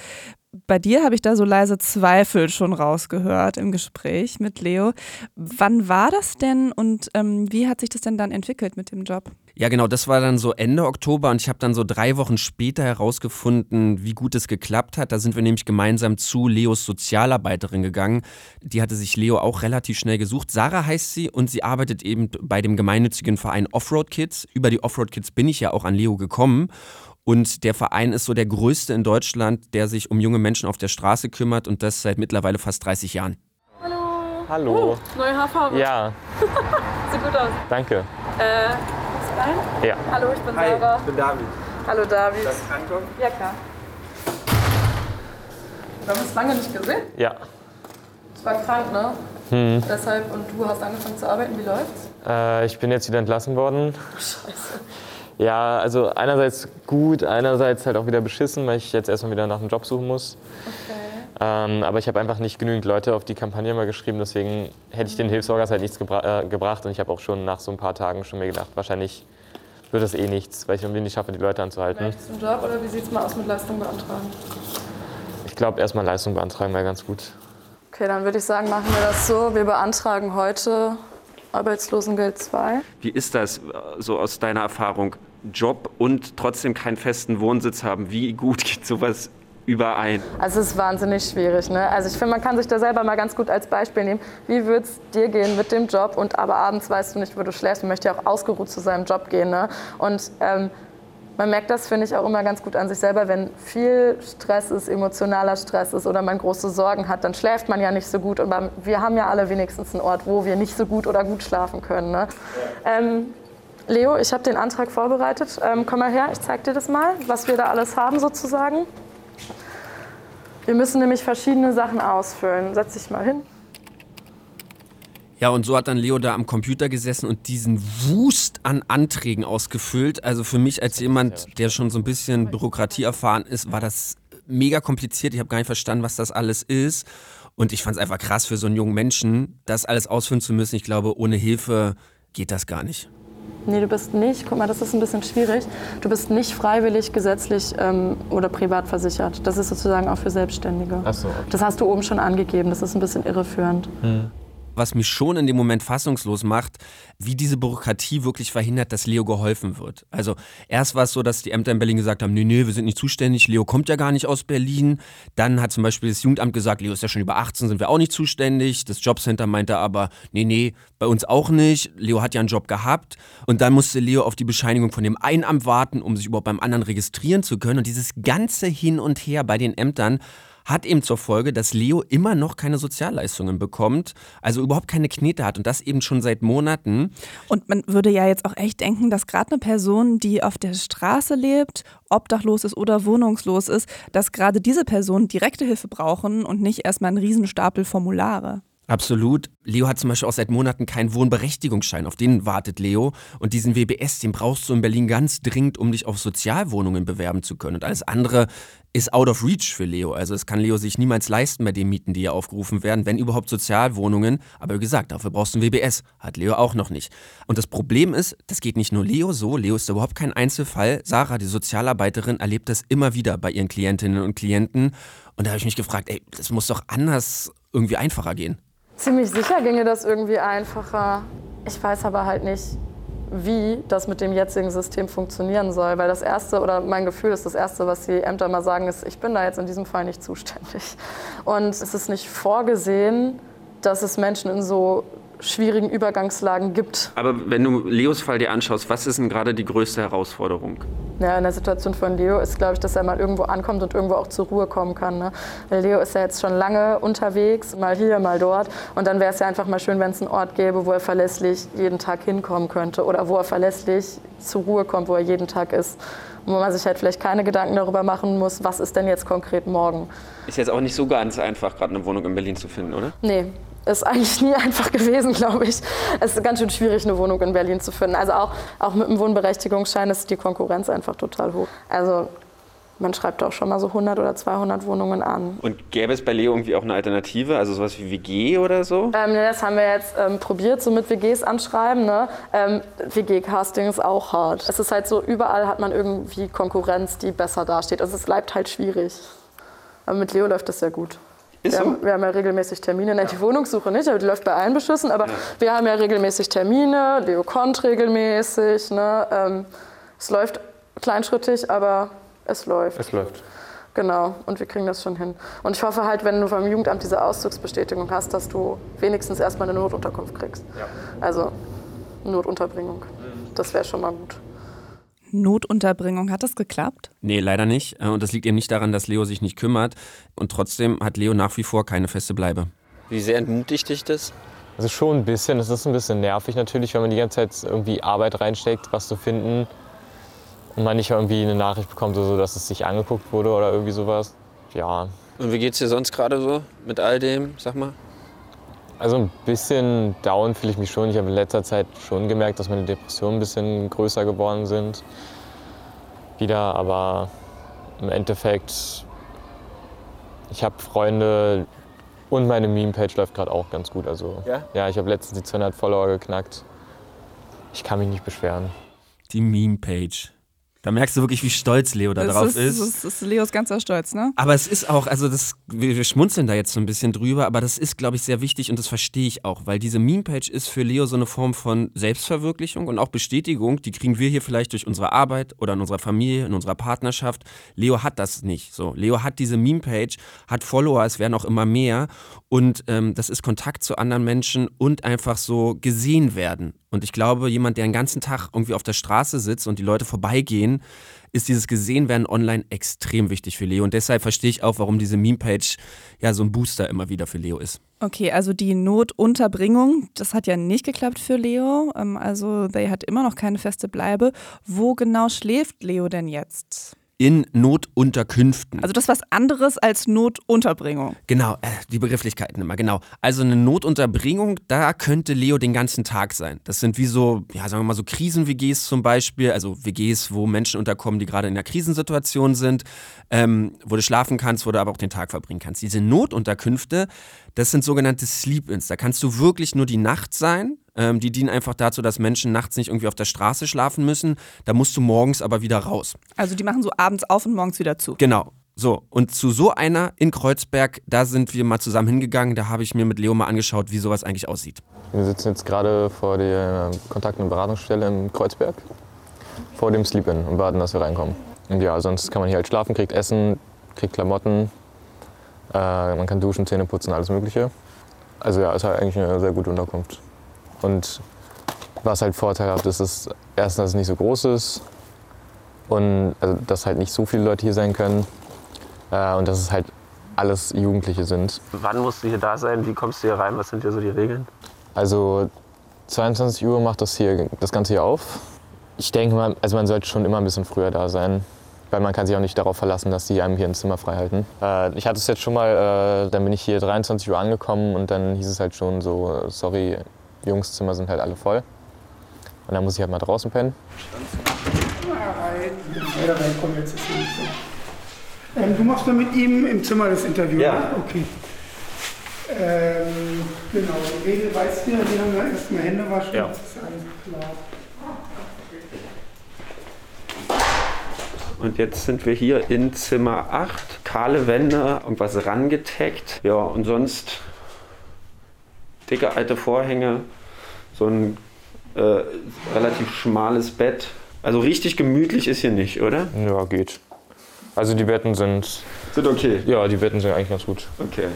Bei dir habe ich da so leise Zweifel schon rausgehört im Gespräch mit Leo. Wann war das denn und ähm, wie hat sich das denn dann entwickelt mit dem Job? Ja, genau, das war dann so Ende Oktober und ich habe dann so drei Wochen später herausgefunden, wie gut es geklappt hat. Da sind wir nämlich gemeinsam zu Leos Sozialarbeiterin gegangen. Die hatte sich Leo auch relativ schnell gesucht. Sarah heißt sie und sie arbeitet eben bei dem gemeinnützigen Verein Offroad Kids. Über die Offroad Kids bin ich ja auch an Leo gekommen. Und der Verein ist so der größte in Deutschland, der sich um junge Menschen auf der Straße kümmert und das seit mittlerweile fast 30 Jahren. Hallo. Neue Haarfarbe. Ja, Sieht gut aus. danke. Äh, ist rein? Ja. Hallo, ich bin Sarah. bin David. Hallo, David. Darf ich reinkommen? Ja, klar. Wir haben uns lange nicht gesehen. Ja. Ich war krank, ne? Hm. Deshalb, und du hast angefangen zu arbeiten. Wie läuft's? Äh, ich bin jetzt wieder entlassen worden. Scheiße. Ja, also einerseits gut, einerseits halt auch wieder beschissen, weil ich jetzt erstmal wieder nach einem Job suchen muss. Okay. Ähm, aber ich habe einfach nicht genügend Leute auf die Kampagne mal geschrieben, deswegen hätte ich den Hilfsorgas halt nichts gebra äh, gebracht. Und ich habe auch schon nach so ein paar Tagen schon mir gedacht, wahrscheinlich wird das eh nichts, weil ich irgendwie nicht schaffe, die Leute anzuhalten. Möchtest du einen Job oder wie sieht's mal aus mit Leistung beantragen? Ich glaube, erstmal Leistung beantragen wäre ganz gut. Okay, dann würde ich sagen, machen wir das so. Wir beantragen heute Arbeitslosengeld 2. Wie ist das äh, so aus deiner Erfahrung? Job und trotzdem keinen festen Wohnsitz haben. Wie gut geht sowas überein? Also es ist wahnsinnig schwierig. Ne? Also ich finde, man kann sich da selber mal ganz gut als Beispiel nehmen. Wie würde es dir gehen mit dem Job und aber abends weißt du nicht, wo du schläfst. Man möchte ja auch ausgeruht zu seinem Job gehen. Ne? Und ähm, man merkt das, finde ich, auch immer ganz gut an sich selber. Wenn viel Stress ist, emotionaler Stress ist oder man große Sorgen hat, dann schläft man ja nicht so gut. Und wir haben ja alle wenigstens einen Ort, wo wir nicht so gut oder gut schlafen können. Ne? Ähm, Leo, ich habe den Antrag vorbereitet. Ähm, komm mal her, ich zeig dir das mal, was wir da alles haben sozusagen. Wir müssen nämlich verschiedene Sachen ausfüllen. Setz dich mal hin. Ja, und so hat dann Leo da am Computer gesessen und diesen Wust an Anträgen ausgefüllt. Also für mich als jemand, der schon so ein bisschen Bürokratie erfahren ist, war das mega kompliziert. Ich habe gar nicht verstanden, was das alles ist. Und ich fand es einfach krass für so einen jungen Menschen, das alles ausfüllen zu müssen. Ich glaube, ohne Hilfe geht das gar nicht. Nee, du bist nicht, guck mal, das ist ein bisschen schwierig. Du bist nicht freiwillig, gesetzlich ähm, oder privat versichert. Das ist sozusagen auch für Selbstständige. Ach so, okay. Das hast du oben schon angegeben, das ist ein bisschen irreführend. Hm was mich schon in dem Moment fassungslos macht, wie diese Bürokratie wirklich verhindert, dass Leo geholfen wird. Also erst war es so, dass die Ämter in Berlin gesagt haben, nee, nee, wir sind nicht zuständig, Leo kommt ja gar nicht aus Berlin. Dann hat zum Beispiel das Jugendamt gesagt, Leo ist ja schon über 18, sind wir auch nicht zuständig. Das Jobcenter meinte aber, nee, nee, bei uns auch nicht. Leo hat ja einen Job gehabt. Und dann musste Leo auf die Bescheinigung von dem einen Amt warten, um sich überhaupt beim anderen registrieren zu können. Und dieses ganze Hin und Her bei den Ämtern hat eben zur Folge, dass Leo immer noch keine Sozialleistungen bekommt, also überhaupt keine Knete hat und das eben schon seit Monaten. Und man würde ja jetzt auch echt denken, dass gerade eine Person, die auf der Straße lebt, obdachlos ist oder wohnungslos ist, dass gerade diese Personen direkte Hilfe brauchen und nicht erstmal einen Riesenstapel Formulare. Absolut. Leo hat zum Beispiel auch seit Monaten keinen Wohnberechtigungsschein. Auf den wartet Leo. Und diesen WBS, den brauchst du in Berlin ganz dringend, um dich auf Sozialwohnungen bewerben zu können. Und alles andere ist out of reach für Leo. Also es kann Leo sich niemals leisten bei den Mieten, die hier aufgerufen werden, wenn überhaupt Sozialwohnungen. Aber wie gesagt, dafür brauchst du ein WBS. Hat Leo auch noch nicht. Und das Problem ist, das geht nicht nur Leo so. Leo ist überhaupt kein Einzelfall. Sarah, die Sozialarbeiterin, erlebt das immer wieder bei ihren Klientinnen und Klienten. Und da habe ich mich gefragt, ey, das muss doch anders irgendwie einfacher gehen. Ziemlich sicher ginge das irgendwie einfacher. Ich weiß aber halt nicht, wie das mit dem jetzigen System funktionieren soll. Weil das Erste, oder mein Gefühl ist, das Erste, was die Ämter mal sagen, ist, ich bin da jetzt in diesem Fall nicht zuständig. Und es ist nicht vorgesehen, dass es Menschen in so schwierigen Übergangslagen gibt. Aber wenn du Leos Fall dir anschaust, was ist denn gerade die größte Herausforderung? Ja, in der Situation von Leo ist, glaube ich, dass er mal irgendwo ankommt und irgendwo auch zur Ruhe kommen kann. Ne? Weil Leo ist ja jetzt schon lange unterwegs, mal hier, mal dort. Und dann wäre es ja einfach mal schön, wenn es einen Ort gäbe, wo er verlässlich jeden Tag hinkommen könnte oder wo er verlässlich zur Ruhe kommt, wo er jeden Tag ist. Und wo man sich halt vielleicht keine Gedanken darüber machen muss, was ist denn jetzt konkret morgen. Ist jetzt auch nicht so ganz einfach, gerade eine Wohnung in Berlin zu finden, oder? Nee, ist eigentlich nie einfach gewesen, glaube ich. Es ist ganz schön schwierig, eine Wohnung in Berlin zu finden. Also auch, auch mit einem Wohnberechtigungsschein ist die Konkurrenz einfach total hoch. Also man schreibt auch schon mal so 100 oder 200 Wohnungen an. Und gäbe es bei Leo irgendwie auch eine Alternative, also sowas wie WG oder so? Ähm, das haben wir jetzt ähm, probiert, so mit WGs anschreiben. Ne? Ähm, WG-Casting ist auch hart. Es ist halt so, überall hat man irgendwie Konkurrenz, die besser dasteht. Also es bleibt halt schwierig. Aber mit Leo läuft das sehr gut. Ist wir, so? haben, wir haben ja regelmäßig Termine, Nein, die Wohnungssuche nicht, aber die läuft bei allen Beschlüssen. Aber Ja. wir haben ja regelmäßig Termine, Leo kommt regelmäßig. Ne? Ähm, es läuft kleinschrittig, aber es läuft. Es läuft. Genau, und wir kriegen das schon hin. Und ich hoffe halt, wenn du vom Jugendamt diese Auszugsbestätigung hast, dass du wenigstens erstmal eine Notunterkunft kriegst. Also Notunterbringung. Das wäre schon mal gut. Notunterbringung, hat das geklappt? Nee, leider nicht. Äh, Und das liegt eben nicht daran, dass Leo sich nicht kümmert. Und trotzdem hat Leo nach wie vor keine feste Bleibe. Wie sehr entmutigt dich das? Also schon ein bisschen. Es ist ein bisschen nervig natürlich, wenn man die ganze Zeit irgendwie Arbeit reinsteckt, was zu finden und man nicht irgendwie eine Nachricht bekommt, so dass es sich angeguckt wurde oder irgendwie sowas. Ja, Und wie geht's dir sonst gerade so mit all dem, sag mal? Also ein bisschen down fühle ich mich schon. Ich habe in letzter Zeit schon gemerkt, dass meine Depressionen ein bisschen größer geworden sind. Wieder, aber im Endeffekt, ich habe Freunde und meine Meme-Page läuft gerade auch ganz gut. Also, Ja? ja, ich habe letztens die 200 Follower geknackt. Ich kann mich nicht beschweren. Die Meme-Page. Da merkst du wirklich, wie stolz Leo da drauf das ist, Das ist Leos ganzer Stolz, ne? Aber es ist auch, also das, wir, wir schmunzeln da jetzt so ein bisschen drüber, aber das ist, glaube ich, sehr wichtig und das verstehe ich auch, weil diese Meme-Page ist für Leo so eine Form von Selbstverwirklichung und auch Bestätigung, die kriegen wir hier vielleicht durch unsere Arbeit oder in unserer Familie, in unserer Partnerschaft. Leo hat das nicht so. Leo hat diese Meme-Page, hat Follower, es werden auch immer mehr und ähm, das ist Kontakt zu anderen Menschen und einfach so gesehen werden. Und ich glaube, jemand, der den ganzen Tag irgendwie auf der Straße sitzt und die Leute vorbeigehen, ist dieses Gesehenwerden online extrem wichtig für Leo. Und deshalb verstehe ich auch, warum diese Meme-Page ja so ein Booster immer wieder für Leo ist. Okay, also die Notunterbringung, das hat ja nicht geklappt für Leo. Ähm, Also, der hat immer noch keine feste Bleibe. Wo genau schläft Leo denn jetzt? In Notunterkünften. Also das ist was anderes als Notunterbringung. Genau, äh, die Begrifflichkeiten immer, genau. Also eine Notunterbringung, da könnte Leo den ganzen Tag sein. Das sind wie so, ja, sagen wir mal so Krisen-WGs zum Beispiel, also WGs, wo Menschen unterkommen, die gerade in einer Krisensituation sind, ähm, wo du schlafen kannst, wo du aber auch den Tag verbringen kannst. Diese Notunterkünfte, das sind sogenannte Sleep-Ins. Da kannst du wirklich nur die Nacht sein. Ähm, die dienen einfach dazu, dass Menschen nachts nicht irgendwie auf der Straße schlafen müssen. Da musst du morgens aber wieder raus. Also die machen so abends auf und morgens wieder zu. Genau. So, und zu so einer in Kreuzberg, da sind wir mal zusammen hingegangen. Da habe ich mir mit Leo mal angeschaut, wie sowas eigentlich aussieht. Wir sitzen jetzt gerade vor der Kontakt- und Beratungsstelle in Kreuzberg, vor dem Sleep-In und warten, dass wir reinkommen. Und ja, sonst kann man hier halt schlafen, kriegt Essen, kriegt Klamotten, äh, man kann duschen, Zähne putzen, alles Mögliche. Also ja, ist halt eigentlich eine sehr gute Unterkunft. Und was halt vorteilhaft ist, ist erstens, dass es nicht so groß ist und also, dass halt nicht so viele Leute hier sein können äh, und dass es halt alles Jugendliche sind. Wann musst du hier da sein? Wie kommst du hier rein? Was sind hier so die Regeln? Also 22 Uhr macht das hier das Ganze hier auf. Ich denke mal, also man sollte schon immer ein bisschen früher da sein, weil man kann sich auch nicht darauf verlassen, dass die einem hier ein Zimmer frei halten. Äh, ich hatte es jetzt schon mal, äh, dann bin ich hier 23 Uhr angekommen und dann hieß es halt schon so, sorry, Jungszimmer sind halt alle voll. Und dann muss ich halt mal draußen pennen. Ja. Ähm, du machst nur mit ihm im Zimmer das Interview? Ja. ne? Okay. Ähm, genau, die Regel weißt du ja, die haben wir erstmal Hände waschen. Ja. Das ist alles klar. Und jetzt sind wir hier in Zimmer 8. Kahle Wände, irgendwas rangetaggt. Ja, und sonst dicke alte Vorhänge, so ein äh, relativ schmales Bett. Also richtig gemütlich ist hier nicht, oder? Ja, geht. Also die Betten sind, Sind okay. ja, die Betten sind eigentlich ganz gut. Okay.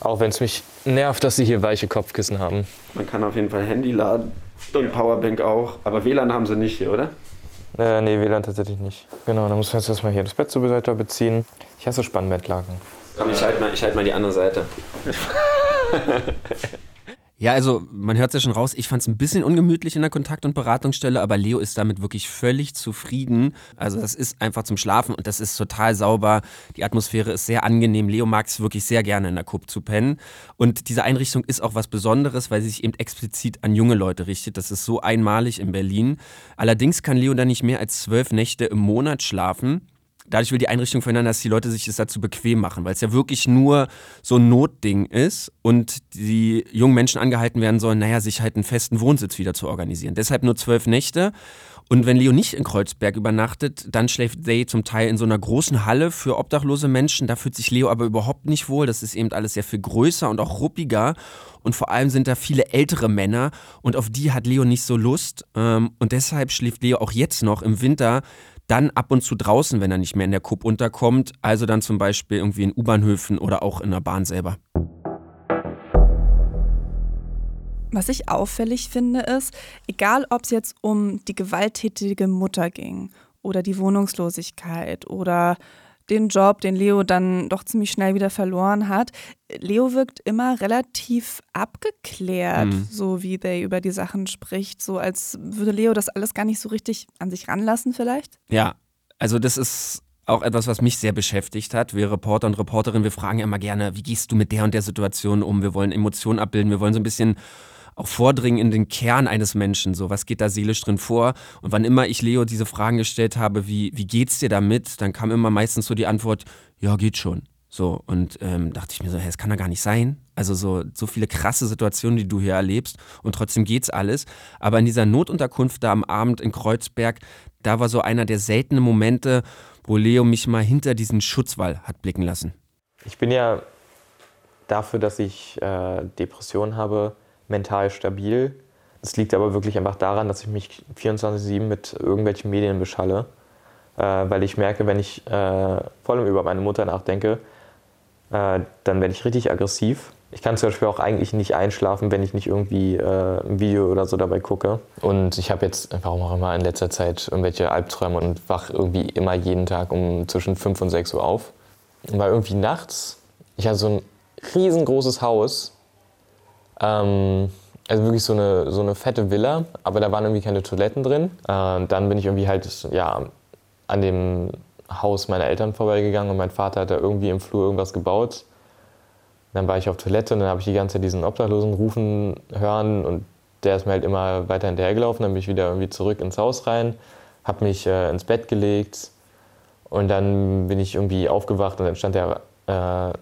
Auch wenn es mich nervt, dass sie hier weiche Kopfkissen haben. Man kann auf jeden Fall Handy laden und Powerbank auch. Aber WLAN haben sie nicht hier, oder? Äh, nee, WLAN tatsächlich nicht. Genau, dann muss man jetzt erstmal hier das Bett zur Seite beziehen. Ich hasse Spannbettlaken. Komm, ich halte mal, ich halt mal die andere Seite. Ja, also man hört es ja schon raus, ich fand es ein bisschen ungemütlich in der Kontakt- und Beratungsstelle, aber Leo ist damit wirklich völlig zufrieden. Also das ist einfach zum Schlafen und das ist total sauber. Die Atmosphäre ist sehr angenehm. Leo mag es wirklich sehr gerne in der Kupp zu pennen. Und diese Einrichtung ist auch was Besonderes, weil sie sich eben explizit an junge Leute richtet. Das ist so einmalig in Berlin. Allerdings kann Leo da nicht mehr als zwölf Nächte im Monat schlafen. Dadurch will die Einrichtung verhindern, dass die Leute sich das dazu bequem machen, weil es ja wirklich nur so ein Notding ist und die jungen Menschen angehalten werden sollen, naja, sich halt einen festen Wohnsitz wieder zu organisieren. Deshalb nur zwölf Nächte. Und wenn Leo nicht in Kreuzberg übernachtet, dann schläft Day zum Teil in so einer großen Halle für obdachlose Menschen. Da fühlt sich Leo aber überhaupt nicht wohl. Das ist eben alles sehr viel größer und auch ruppiger. Und vor allem sind da viele ältere Männer und auf die hat Leo nicht so Lust. Ähm, Und deshalb schläft Leo auch jetzt noch im Winter dann ab und zu draußen, wenn er nicht mehr in der Kupp unterkommt. Also dann zum Beispiel irgendwie in U-Bahnhöfen oder auch in der Bahn selber. Was ich auffällig finde, ist, egal ob es jetzt um die gewalttätige Mutter ging oder die Wohnungslosigkeit oder den Job, den Leo dann doch ziemlich schnell wieder verloren hat, Leo wirkt immer relativ abgeklärt, Mhm. so wie They über die Sachen spricht, so als würde Leo das alles gar nicht so richtig an sich ranlassen vielleicht. Ja, also das ist auch etwas, was mich sehr beschäftigt hat. Wir Reporter und Reporterinnen, wir fragen ja immer gerne, wie gehst du mit der und der Situation um? Wir wollen Emotionen abbilden, wir wollen so ein bisschen auch vordringen in den Kern eines Menschen, so was geht da seelisch drin vor? Und wann immer ich Leo diese Fragen gestellt habe, wie, wie geht's dir damit, dann kam immer meistens so die Antwort, ja, geht schon. So, und ähm, dachte ich mir so, hey, das kann doch gar nicht sein. Also so, so viele krasse Situationen, die du hier erlebst und trotzdem geht's alles. Aber in dieser Notunterkunft da am Abend in Kreuzberg, da war so einer der seltenen Momente, wo Leo mich mal hinter diesen Schutzwall hat blicken lassen. Ich bin ja dafür, dass ich äh, Depressionen habe, mental stabil. Das liegt aber wirklich einfach daran, dass ich mich 24-7 mit irgendwelchen Medien beschalle. Äh, weil ich merke, wenn ich äh, vor allem über meine Mutter nachdenke, äh, dann werde ich richtig aggressiv. Ich kann zum Beispiel auch eigentlich nicht einschlafen, wenn ich nicht irgendwie äh, ein Video oder so dabei gucke. Und ich habe jetzt, warum auch immer, in letzter Zeit irgendwelche Albträume und wach irgendwie immer jeden Tag um zwischen 5 und 6 Uhr auf. Weil irgendwie nachts, ich hatte so ein riesengroßes Haus, ähm, also wirklich so eine, so eine fette Villa, aber da waren irgendwie keine Toiletten drin. Äh, dann bin ich irgendwie halt ja, an dem Haus meiner Eltern vorbeigegangen und mein Vater hat da irgendwie im Flur irgendwas gebaut. Dann war ich auf Toilette und dann habe ich die ganze Zeit diesen Obdachlosen rufen hören und der ist mir halt immer weiter hinterhergelaufen. Dann bin ich wieder irgendwie zurück ins Haus rein, habe mich äh, ins Bett gelegt und dann bin ich irgendwie aufgewacht und dann stand er äh,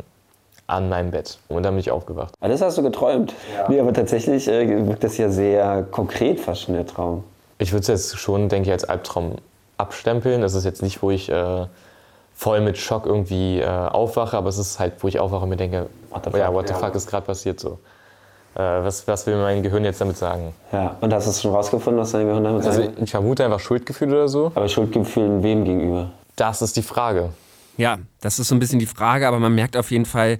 an meinem Bett und dann bin ich aufgewacht. Ah, das hast du geträumt. Ja. Nee, aber tatsächlich äh, wirkt das ja sehr konkret fast schon der Traum. Ich würde es jetzt schon, denke ich, als Albtraum abstempeln. Das ist jetzt nicht, wo ich äh, voll mit Schock irgendwie äh, aufwache, aber es ist halt, wo ich aufwache und mir denke, what the fuck, ja, what the fuck ist gerade passiert so. Äh, was, was will mein Gehirn jetzt damit sagen? Ja, und hast du es schon rausgefunden, was dein Gehirn damit also sagt? Ich vermute einfach Schuldgefühle oder so. Aber Schuldgefühle wem gegenüber? Das ist die Frage. Ja, das ist so ein bisschen die Frage, aber man merkt auf jeden Fall,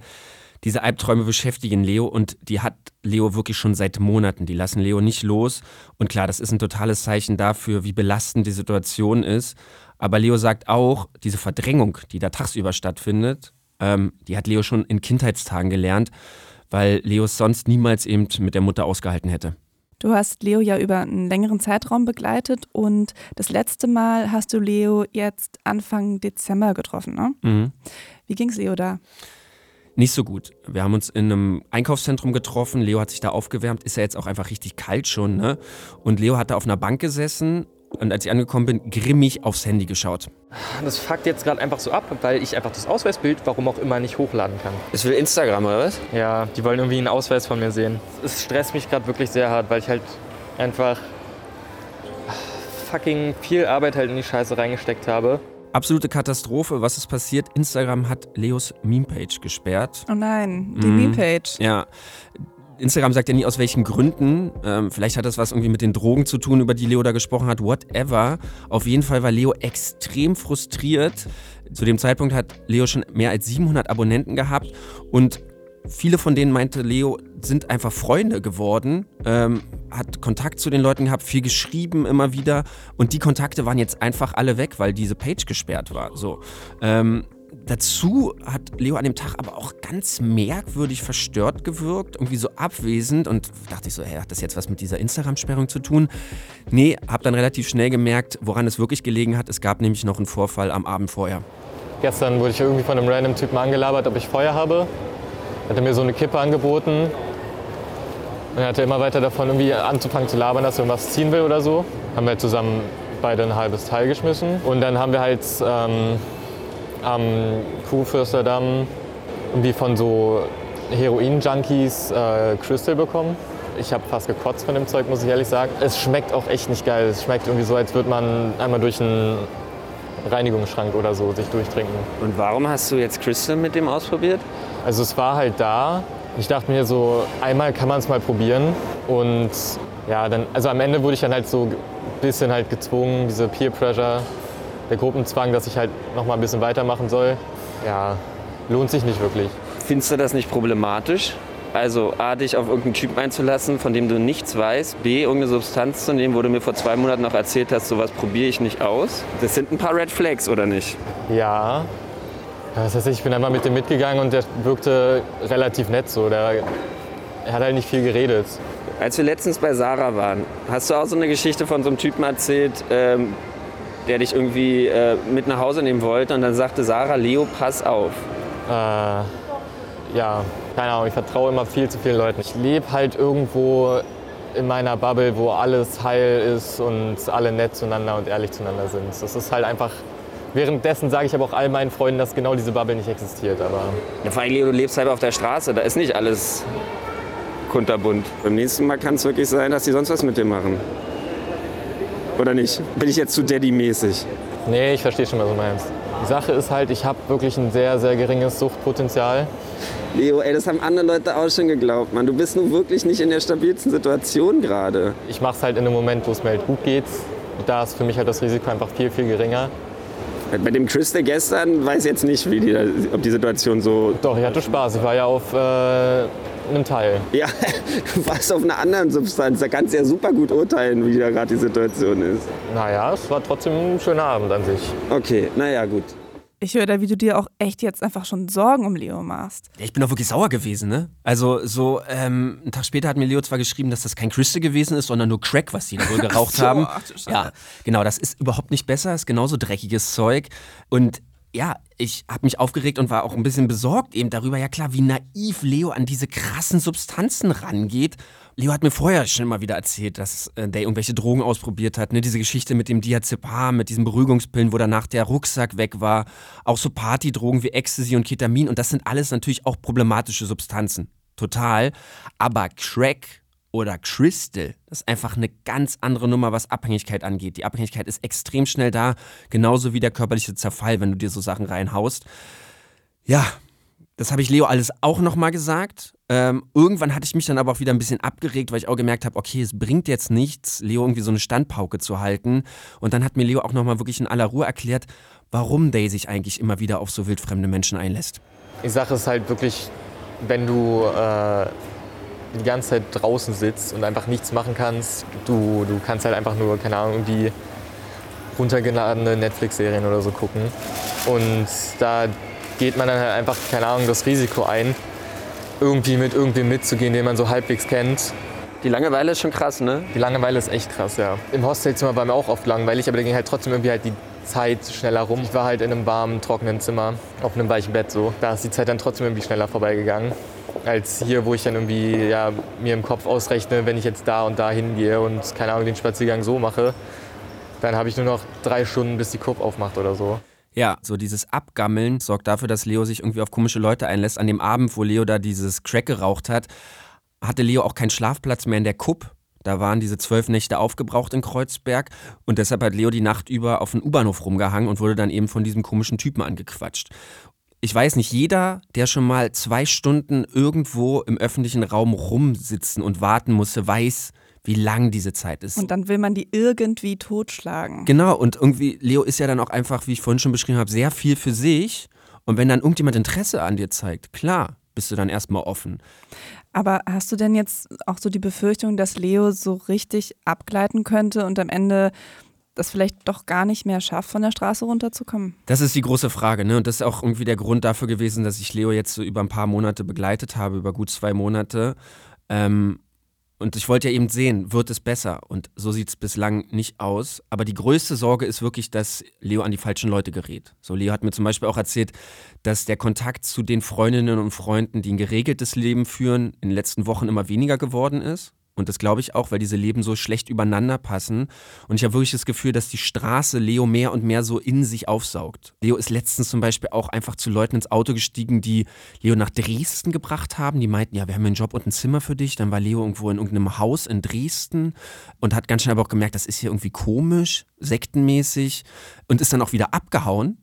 diese Albträume beschäftigen Leo und die hat Leo wirklich schon seit Monaten. Die lassen Leo nicht los. Und klar, das ist ein totales Zeichen dafür, wie belastend die Situation ist. Aber Leo sagt auch, diese Verdrängung, die da tagsüber stattfindet, ähm, die hat Leo schon in Kindheitstagen gelernt, weil Leo es sonst niemals eben mit der Mutter ausgehalten hätte. Du hast Leo ja über einen längeren Zeitraum begleitet und das letzte Mal hast du Leo jetzt Anfang Dezember getroffen, ne? Mhm. Wie ging es Leo da? Nicht so gut. Wir haben uns in einem Einkaufszentrum getroffen. Leo hat sich da aufgewärmt. Ist ja jetzt auch einfach richtig kalt schon, ne? Und Leo hat da auf einer Bank gesessen und als ich angekommen bin, grimmig aufs Handy geschaut. Das fuckt jetzt gerade einfach so ab, weil ich einfach das Ausweisbild, warum auch immer, nicht hochladen kann. Das will Instagram oder was? Ja, die wollen irgendwie einen Ausweis von mir sehen. Es stresst mich gerade wirklich sehr hart, weil ich halt einfach fucking viel Arbeit halt in die Scheiße reingesteckt habe. Absolute Katastrophe. Was ist passiert? Instagram hat Leos Meme-Page gesperrt. Oh nein, die mhm. Meme-Page. Ja. Instagram sagt ja nie aus welchen Gründen. Ähm, vielleicht hat das was irgendwie mit den Drogen zu tun, über die Leo da gesprochen hat. Whatever. Auf jeden Fall war Leo extrem frustriert. Zu dem Zeitpunkt hat Leo schon mehr als 700 Abonnenten gehabt und viele von denen meinte Leo, sind einfach Freunde geworden, ähm, hat Kontakt zu den Leuten gehabt, viel geschrieben immer wieder und die Kontakte waren jetzt einfach alle weg, weil diese Page gesperrt war. So. Ähm, dazu hat Leo an dem Tag aber auch ganz merkwürdig verstört gewirkt, irgendwie so abwesend und dachte ich so, hey, hat das jetzt was mit dieser Instagram-Sperrung zu tun? Nee, hab dann relativ schnell gemerkt, woran es wirklich gelegen hat. Es gab nämlich noch einen Vorfall am Abend vorher. Gestern wurde ich irgendwie von einem random Typen angelabert, ob ich Feuer habe. Hat er mir so eine Kippe angeboten. Und er hatte immer weiter davon, irgendwie anzufangen zu labern, dass er irgendwas ziehen will oder so. Haben wir zusammen beide ein halbes Teil geschmissen. Und dann haben wir halt ähm, am Kuhfürsterdamm irgendwie von so Heroin-Junkies äh, Crystal bekommen. Ich habe fast gekotzt von dem Zeug, muss ich ehrlich sagen. Es schmeckt auch echt nicht geil. Es schmeckt irgendwie so, als würde man einmal durch einen Reinigungsschrank oder so sich durchtrinken. Und warum hast du jetzt Crystal mit dem ausprobiert? Also es war halt da. Ich dachte mir so, einmal kann man es mal probieren. Und ja, dann, also am Ende wurde ich dann halt so ein bisschen halt gezwungen, diese Peer Pressure der Gruppenzwang, dass ich halt noch mal ein bisschen weitermachen soll, ja, lohnt sich nicht wirklich. Findest du das nicht problematisch? Also A, dich auf irgendeinen Typen einzulassen, von dem du nichts weißt. B, irgendeine Substanz zu nehmen, wo du mir vor zwei Monaten noch erzählt hast, sowas probiere ich nicht aus. Das sind ein paar Red Flags, oder nicht? Ja. Das heißt, ich bin einmal mit dem mitgegangen und der wirkte relativ nett so. Der, er hat halt nicht viel geredet. Als wir letztens bei Sarah waren, hast du auch so eine Geschichte von so einem Typen erzählt, ähm, der dich irgendwie äh, mit nach Hause nehmen wollte. Und dann sagte Sarah, Leo, pass auf. Äh, ja, keine Ahnung, ich vertraue immer viel zu vielen Leuten. Ich lebe halt irgendwo in meiner Bubble, wo alles heil ist und alle nett zueinander und ehrlich zueinander sind. Das ist halt einfach. Währenddessen sage ich aber auch all meinen Freunden, dass genau diese Bubble nicht existiert. Aber ja, vor allem, Leo, du lebst halt auf der Straße, da ist nicht alles kunterbunt. Beim nächsten Mal kann es wirklich sein, dass die sonst was mit dir machen. Oder nicht? Bin ich jetzt zu Daddy-mäßig? Nee, ich verstehe schon, was du meinst. Die Sache ist halt, ich habe wirklich ein sehr, sehr geringes Suchtpotenzial. Leo, ey, das haben andere Leute auch schon geglaubt, Mann. Du bist nun wirklich nicht in der stabilsten Situation gerade. Ich mache es halt in einem Moment, wo es mir halt gut geht. Da ist für mich halt das Risiko einfach viel, viel geringer. Bei dem Crystal gestern weiß ich jetzt nicht, wie die, ob die Situation so. Doch, ich hatte Spaß. Ich war ja auf äh, einem Teil. Ja, du warst auf einer anderen Substanz. Da kannst du ja super gut urteilen, wie da gerade die Situation ist. Naja, es war trotzdem ein schöner Abend an sich. Okay, naja, gut. Ich höre da, wie du dir auch echt jetzt einfach schon Sorgen um Leo machst. Ich bin auch wirklich sauer gewesen, ne? Also so, ähm, einen Tag später hat mir Leo zwar geschrieben, dass das kein Crystal gewesen ist, sondern nur Crack, was da wohl geraucht so, haben. ach. Ja, genau, das ist überhaupt nicht besser, ist genauso dreckiges Zeug. Und ja, ich habe mich aufgeregt und war auch ein bisschen besorgt eben darüber, ja klar, wie naiv Leo an diese krassen Substanzen rangeht. Leo hat mir vorher schon mal wieder erzählt, dass äh, der irgendwelche Drogen ausprobiert hat. Ne? Diese Geschichte mit dem Diazepam, mit diesen Beruhigungspillen, wo danach der Rucksack weg war. Auch so Partydrogen wie Ecstasy und Ketamin. Und das sind alles natürlich auch problematische Substanzen. Total. Aber Crack oder Crystal, das ist einfach eine ganz andere Nummer, was Abhängigkeit angeht. Die Abhängigkeit ist extrem schnell da, genauso wie der körperliche Zerfall, wenn du dir so Sachen reinhaust. Ja, das habe ich Leo alles auch nochmal gesagt. Ähm, irgendwann hatte ich mich dann aber auch wieder ein bisschen abgeregt, weil ich auch gemerkt habe, okay, es bringt jetzt nichts, Leo irgendwie so eine Standpauke zu halten. Und dann hat mir Leo auch nochmal wirklich in aller Ruhe erklärt, warum Day sich eigentlich immer wieder auf so wildfremde Menschen einlässt. Die Sache ist halt wirklich, wenn du äh, die ganze Zeit draußen sitzt und einfach nichts machen kannst, du, du kannst halt einfach nur, keine Ahnung, irgendwie runtergeladene Netflix-Serien oder so gucken. Und da geht man dann halt einfach, keine Ahnung, das Risiko ein, irgendwie mit irgendwem mitzugehen, den man so halbwegs kennt. Die Langeweile ist schon krass, ne? Die Langeweile ist echt krass, ja. Im Hostelzimmer war mir auch oft langweilig, aber da ging halt trotzdem irgendwie halt die Zeit schneller rum. Ich war halt in einem warmen, trockenen Zimmer, auf einem weichen Bett so. Da ist die Zeit dann trotzdem irgendwie schneller vorbeigegangen. Als hier, wo ich dann irgendwie ja, mir im Kopf ausrechne, wenn ich jetzt da und da hingehe und keine Ahnung, den Spaziergang so mache, dann habe ich nur noch drei Stunden, bis die Kurve aufmacht oder so. Ja, so dieses Abgammeln sorgt dafür, dass Leo sich irgendwie auf komische Leute einlässt. An dem Abend, wo Leo da dieses Crack geraucht hat, hatte Leo auch keinen Schlafplatz mehr in der Kupp. Da waren diese zwölf Nächte aufgebraucht in Kreuzberg und deshalb hat Leo die Nacht über auf dem U-Bahnhof rumgehangen und wurde dann eben von diesem komischen Typen angequatscht. Ich weiß nicht, jeder, der schon mal zwei Stunden irgendwo im öffentlichen Raum rumsitzen und warten musste, weiß, wie lang diese Zeit ist. Und dann will man die irgendwie totschlagen. Genau, und irgendwie, Leo ist ja dann auch einfach, wie ich vorhin schon beschrieben habe, sehr viel für sich. Und wenn dann irgendjemand Interesse an dir zeigt, klar, bist du dann erstmal offen. Aber hast du denn jetzt auch so die Befürchtung, dass Leo so richtig abgleiten könnte und am Ende das vielleicht doch gar nicht mehr schafft, von der Straße runterzukommen? Das ist die große Frage, ne? Und das ist auch irgendwie der Grund dafür gewesen, dass ich Leo jetzt so über ein paar Monate begleitet habe, über gut zwei Monate. Ähm, und ich wollte ja eben sehen, wird es besser? Und so sieht es bislang nicht aus. Aber die größte Sorge ist wirklich, dass Leo an die falschen Leute gerät. So, Leo hat mir zum Beispiel auch erzählt, dass der Kontakt zu den Freundinnen und Freunden, die ein geregeltes Leben führen, in den letzten Wochen immer weniger geworden ist. Und das glaube ich auch, weil diese Leben so schlecht übereinander passen. Und ich habe wirklich das Gefühl, dass die Straße Leo mehr und mehr so in sich aufsaugt. Leo ist letztens zum Beispiel auch einfach zu Leuten ins Auto gestiegen, die Leo nach Dresden gebracht haben. Die meinten, ja, wir haben einen Job und ein Zimmer für dich. Dann war Leo irgendwo in irgendeinem Haus in Dresden und hat ganz schnell aber auch gemerkt, das ist hier irgendwie komisch, sektenmäßig und ist dann auch wieder abgehauen.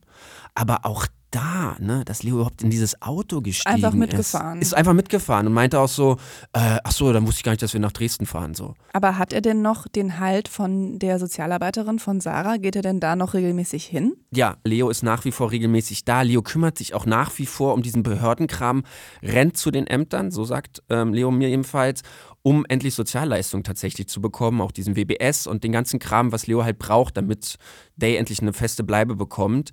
Aber auch da, ne, dass Leo überhaupt in dieses Auto gestiegen Einfach mitgefahren. ist. Ist einfach mitgefahren und meinte auch so, äh, ach so, dann wusste ich gar nicht, dass wir nach Dresden fahren. So. Aber hat er denn noch den Halt von der Sozialarbeiterin von Sarah? Geht er denn da noch regelmäßig hin? Ja, Leo ist nach wie vor regelmäßig da. Leo kümmert sich auch nach wie vor um diesen Behördenkram, rennt zu den Ämtern, so sagt ähm, Leo mir ebenfalls, um endlich Sozialleistungen tatsächlich zu bekommen, auch diesen WBS und den ganzen Kram, was Leo halt braucht, damit Day endlich eine feste Bleibe bekommt.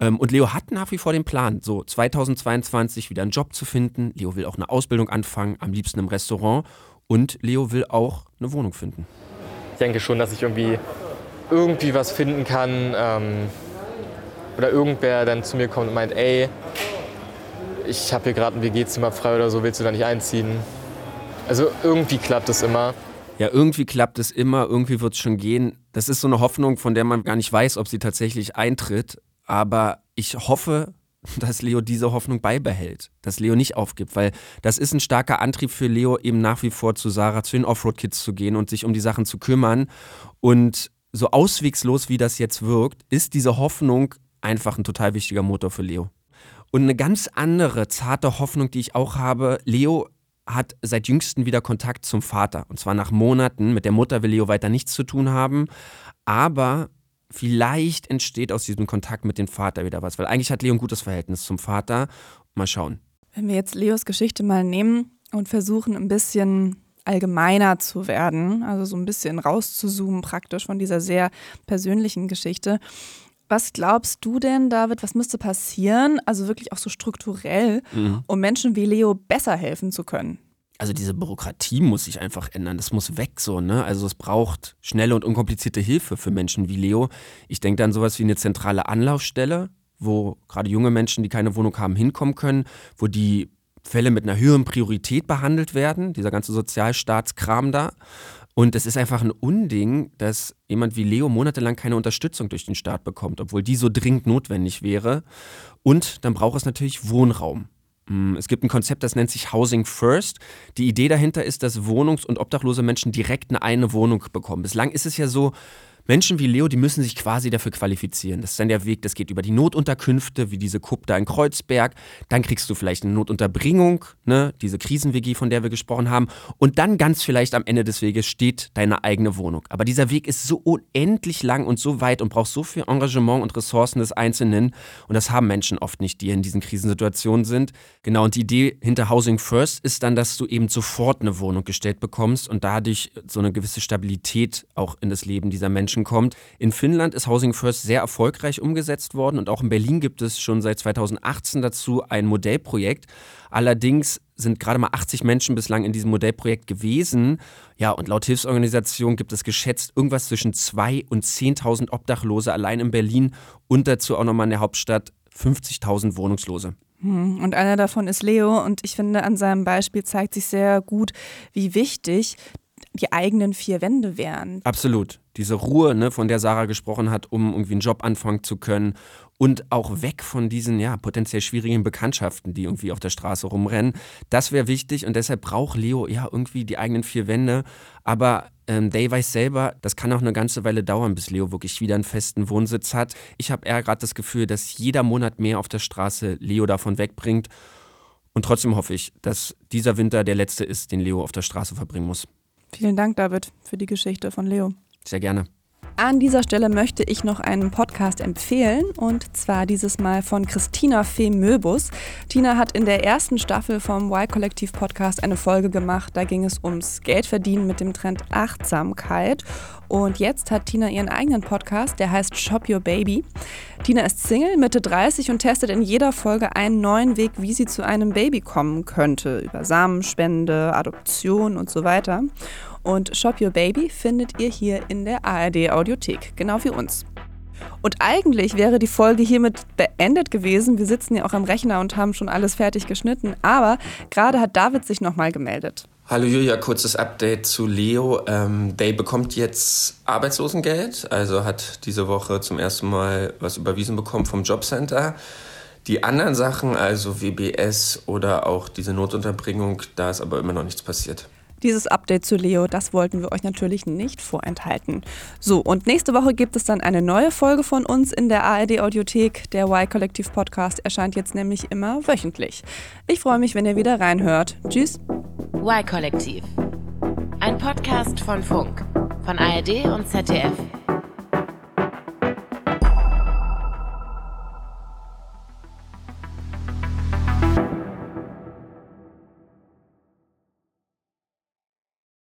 Ähm, und Leo hat nach wie vor den Plan, so 2022 wieder einen Job zu finden. Leo will auch eine Ausbildung anfangen, am liebsten im Restaurant. Und Leo will auch eine Wohnung finden. Ich denke schon, dass ich irgendwie, irgendwie was finden kann. Ähm, oder irgendwer dann zu mir kommt und meint, ey, ich habe hier gerade ein WG-Zimmer frei oder so, willst du da nicht einziehen? Also irgendwie klappt es immer. Ja, irgendwie klappt es immer, irgendwie wird es schon gehen. Das ist so eine Hoffnung, von der man gar nicht weiß, ob sie tatsächlich eintritt. Aber ich hoffe, dass Leo diese Hoffnung beibehält, dass Leo nicht aufgibt, weil das ist ein starker Antrieb für Leo, eben nach wie vor zu Sarah, zu den Offroad-Kids zu gehen und sich um die Sachen zu kümmern. Und so auswegslos wie das jetzt wirkt, ist diese Hoffnung einfach ein total wichtiger Motor für Leo. Und eine ganz andere, zarte Hoffnung, die ich auch habe, Leo hat seit jüngsten wieder Kontakt zum Vater. Und zwar nach Monaten. Mit der Mutter will Leo weiter nichts zu tun haben. Aber vielleicht entsteht aus diesem Kontakt mit dem Vater wieder was. Weil eigentlich hat Leo ein gutes Verhältnis zum Vater. Mal schauen. Wenn wir jetzt Leos Geschichte mal nehmen und versuchen, ein bisschen allgemeiner zu werden, also so ein bisschen rauszuzoomen praktisch von dieser sehr persönlichen Geschichte. Was glaubst du denn, David, was müsste passieren, also wirklich auch so strukturell, Mhm. um Menschen wie Leo besser helfen zu können? Also diese Bürokratie muss sich einfach ändern. Das muss weg so, ne? Also es braucht schnelle und unkomplizierte Hilfe für Menschen wie Leo. Ich denke dann sowas wie eine zentrale Anlaufstelle, wo gerade junge Menschen, die keine Wohnung haben, hinkommen können, wo die Fälle mit einer höheren Priorität behandelt werden, dieser ganze Sozialstaatskram da. Und es ist einfach ein Unding, dass jemand wie Leo monatelang keine Unterstützung durch den Staat bekommt, obwohl die so dringend notwendig wäre. Und dann braucht es natürlich Wohnraum. Mm, Es gibt ein Konzept, das nennt sich Housing First. Die Idee dahinter ist, dass wohnungs- und obdachlose Menschen direkt eine, eine Wohnung bekommen. Bislang ist es ja so, Menschen wie Leo, die müssen sich quasi dafür qualifizieren. Das ist dann der Weg, das geht über die Notunterkünfte, wie diese Kupp da in Kreuzberg. Dann kriegst du vielleicht eine Notunterbringung, ne, diese Krisen-WG, von der wir gesprochen haben. Und dann ganz vielleicht am Ende des Weges steht deine eigene Wohnung. Aber dieser Weg ist so unendlich lang und so weit und braucht so viel Engagement und Ressourcen des Einzelnen. Und das haben Menschen oft nicht, die in diesen Krisensituationen sind. Genau, und die Idee hinter Housing First ist dann, dass du eben sofort eine Wohnung gestellt bekommst und dadurch so eine gewisse Stabilität auch in das Leben dieser Menschen kommt. In Finnland ist Housing First sehr erfolgreich umgesetzt worden und auch in Berlin gibt es schon seit 2018 dazu ein Modellprojekt. Allerdings sind gerade mal 80 Menschen bislang in diesem Modellprojekt gewesen. Ja, und laut Hilfsorganisation gibt es geschätzt irgendwas zwischen 2.000 und 10.000 Obdachlose allein in Berlin und dazu auch nochmal in der Hauptstadt 50.000 Wohnungslose. Hm, Und einer davon ist Leo und ich finde, an seinem Beispiel zeigt sich sehr gut, wie wichtig die eigenen vier Wände wären. Absolut. Diese Ruhe, ne, von der Sarah gesprochen hat, um irgendwie einen Job anfangen zu können und auch weg von diesen ja potenziell schwierigen Bekanntschaften, die irgendwie auf der Straße rumrennen. Das wäre wichtig und deshalb braucht Leo ja irgendwie die eigenen vier Wände. Aber ähm, Day weiß selber, das kann auch eine ganze Weile dauern, bis Leo wirklich wieder einen festen Wohnsitz hat. Ich habe eher gerade das Gefühl, dass jeder Monat mehr auf der Straße Leo davon wegbringt. Und trotzdem hoffe ich, dass dieser Winter der letzte ist, den Leo auf der Straße verbringen muss. Vielen Dank, David, für die Geschichte von Leo. Sehr gerne. An dieser Stelle möchte ich noch einen Podcast empfehlen und zwar dieses Mal von Christina Fee Möbus. Tina hat in der ersten Staffel vom Y-Kollektiv Podcast eine Folge gemacht. Da ging es ums Geldverdienen mit dem Trend Achtsamkeit. Und jetzt hat Tina ihren eigenen Podcast, der heißt Shop Your Baby. Tina ist Single, Mitte 30 und testet in jeder Folge einen neuen Weg, wie sie zu einem Baby kommen könnte. Über Samenspende, Adoption und so weiter. Und Shop Your Baby findet ihr hier in der ARD Audiothek, genau wie uns. Und eigentlich wäre die Folge hiermit beendet gewesen. Wir sitzen ja auch am Rechner und haben schon alles fertig geschnitten. Aber gerade hat David sich nochmal gemeldet. Hallo Julia, kurzes Update zu Leo. Ähm, Day bekommt jetzt Arbeitslosengeld, also hat diese Woche zum ersten Mal was überwiesen bekommen vom Jobcenter. Die anderen Sachen, also WBS oder auch diese Notunterbringung, da ist aber immer noch nichts passiert. Dieses Update zu Leo, das wollten wir euch natürlich nicht vorenthalten. So, und nächste Woche gibt es dann eine neue Folge von uns in der ARD Audiothek. Der Y-Kollektiv Podcast erscheint jetzt nämlich immer wöchentlich. Ich freue mich, wenn ihr wieder reinhört. Tschüss. Y-Kollektiv. Ein Podcast von Funk, von ARD und ZDF.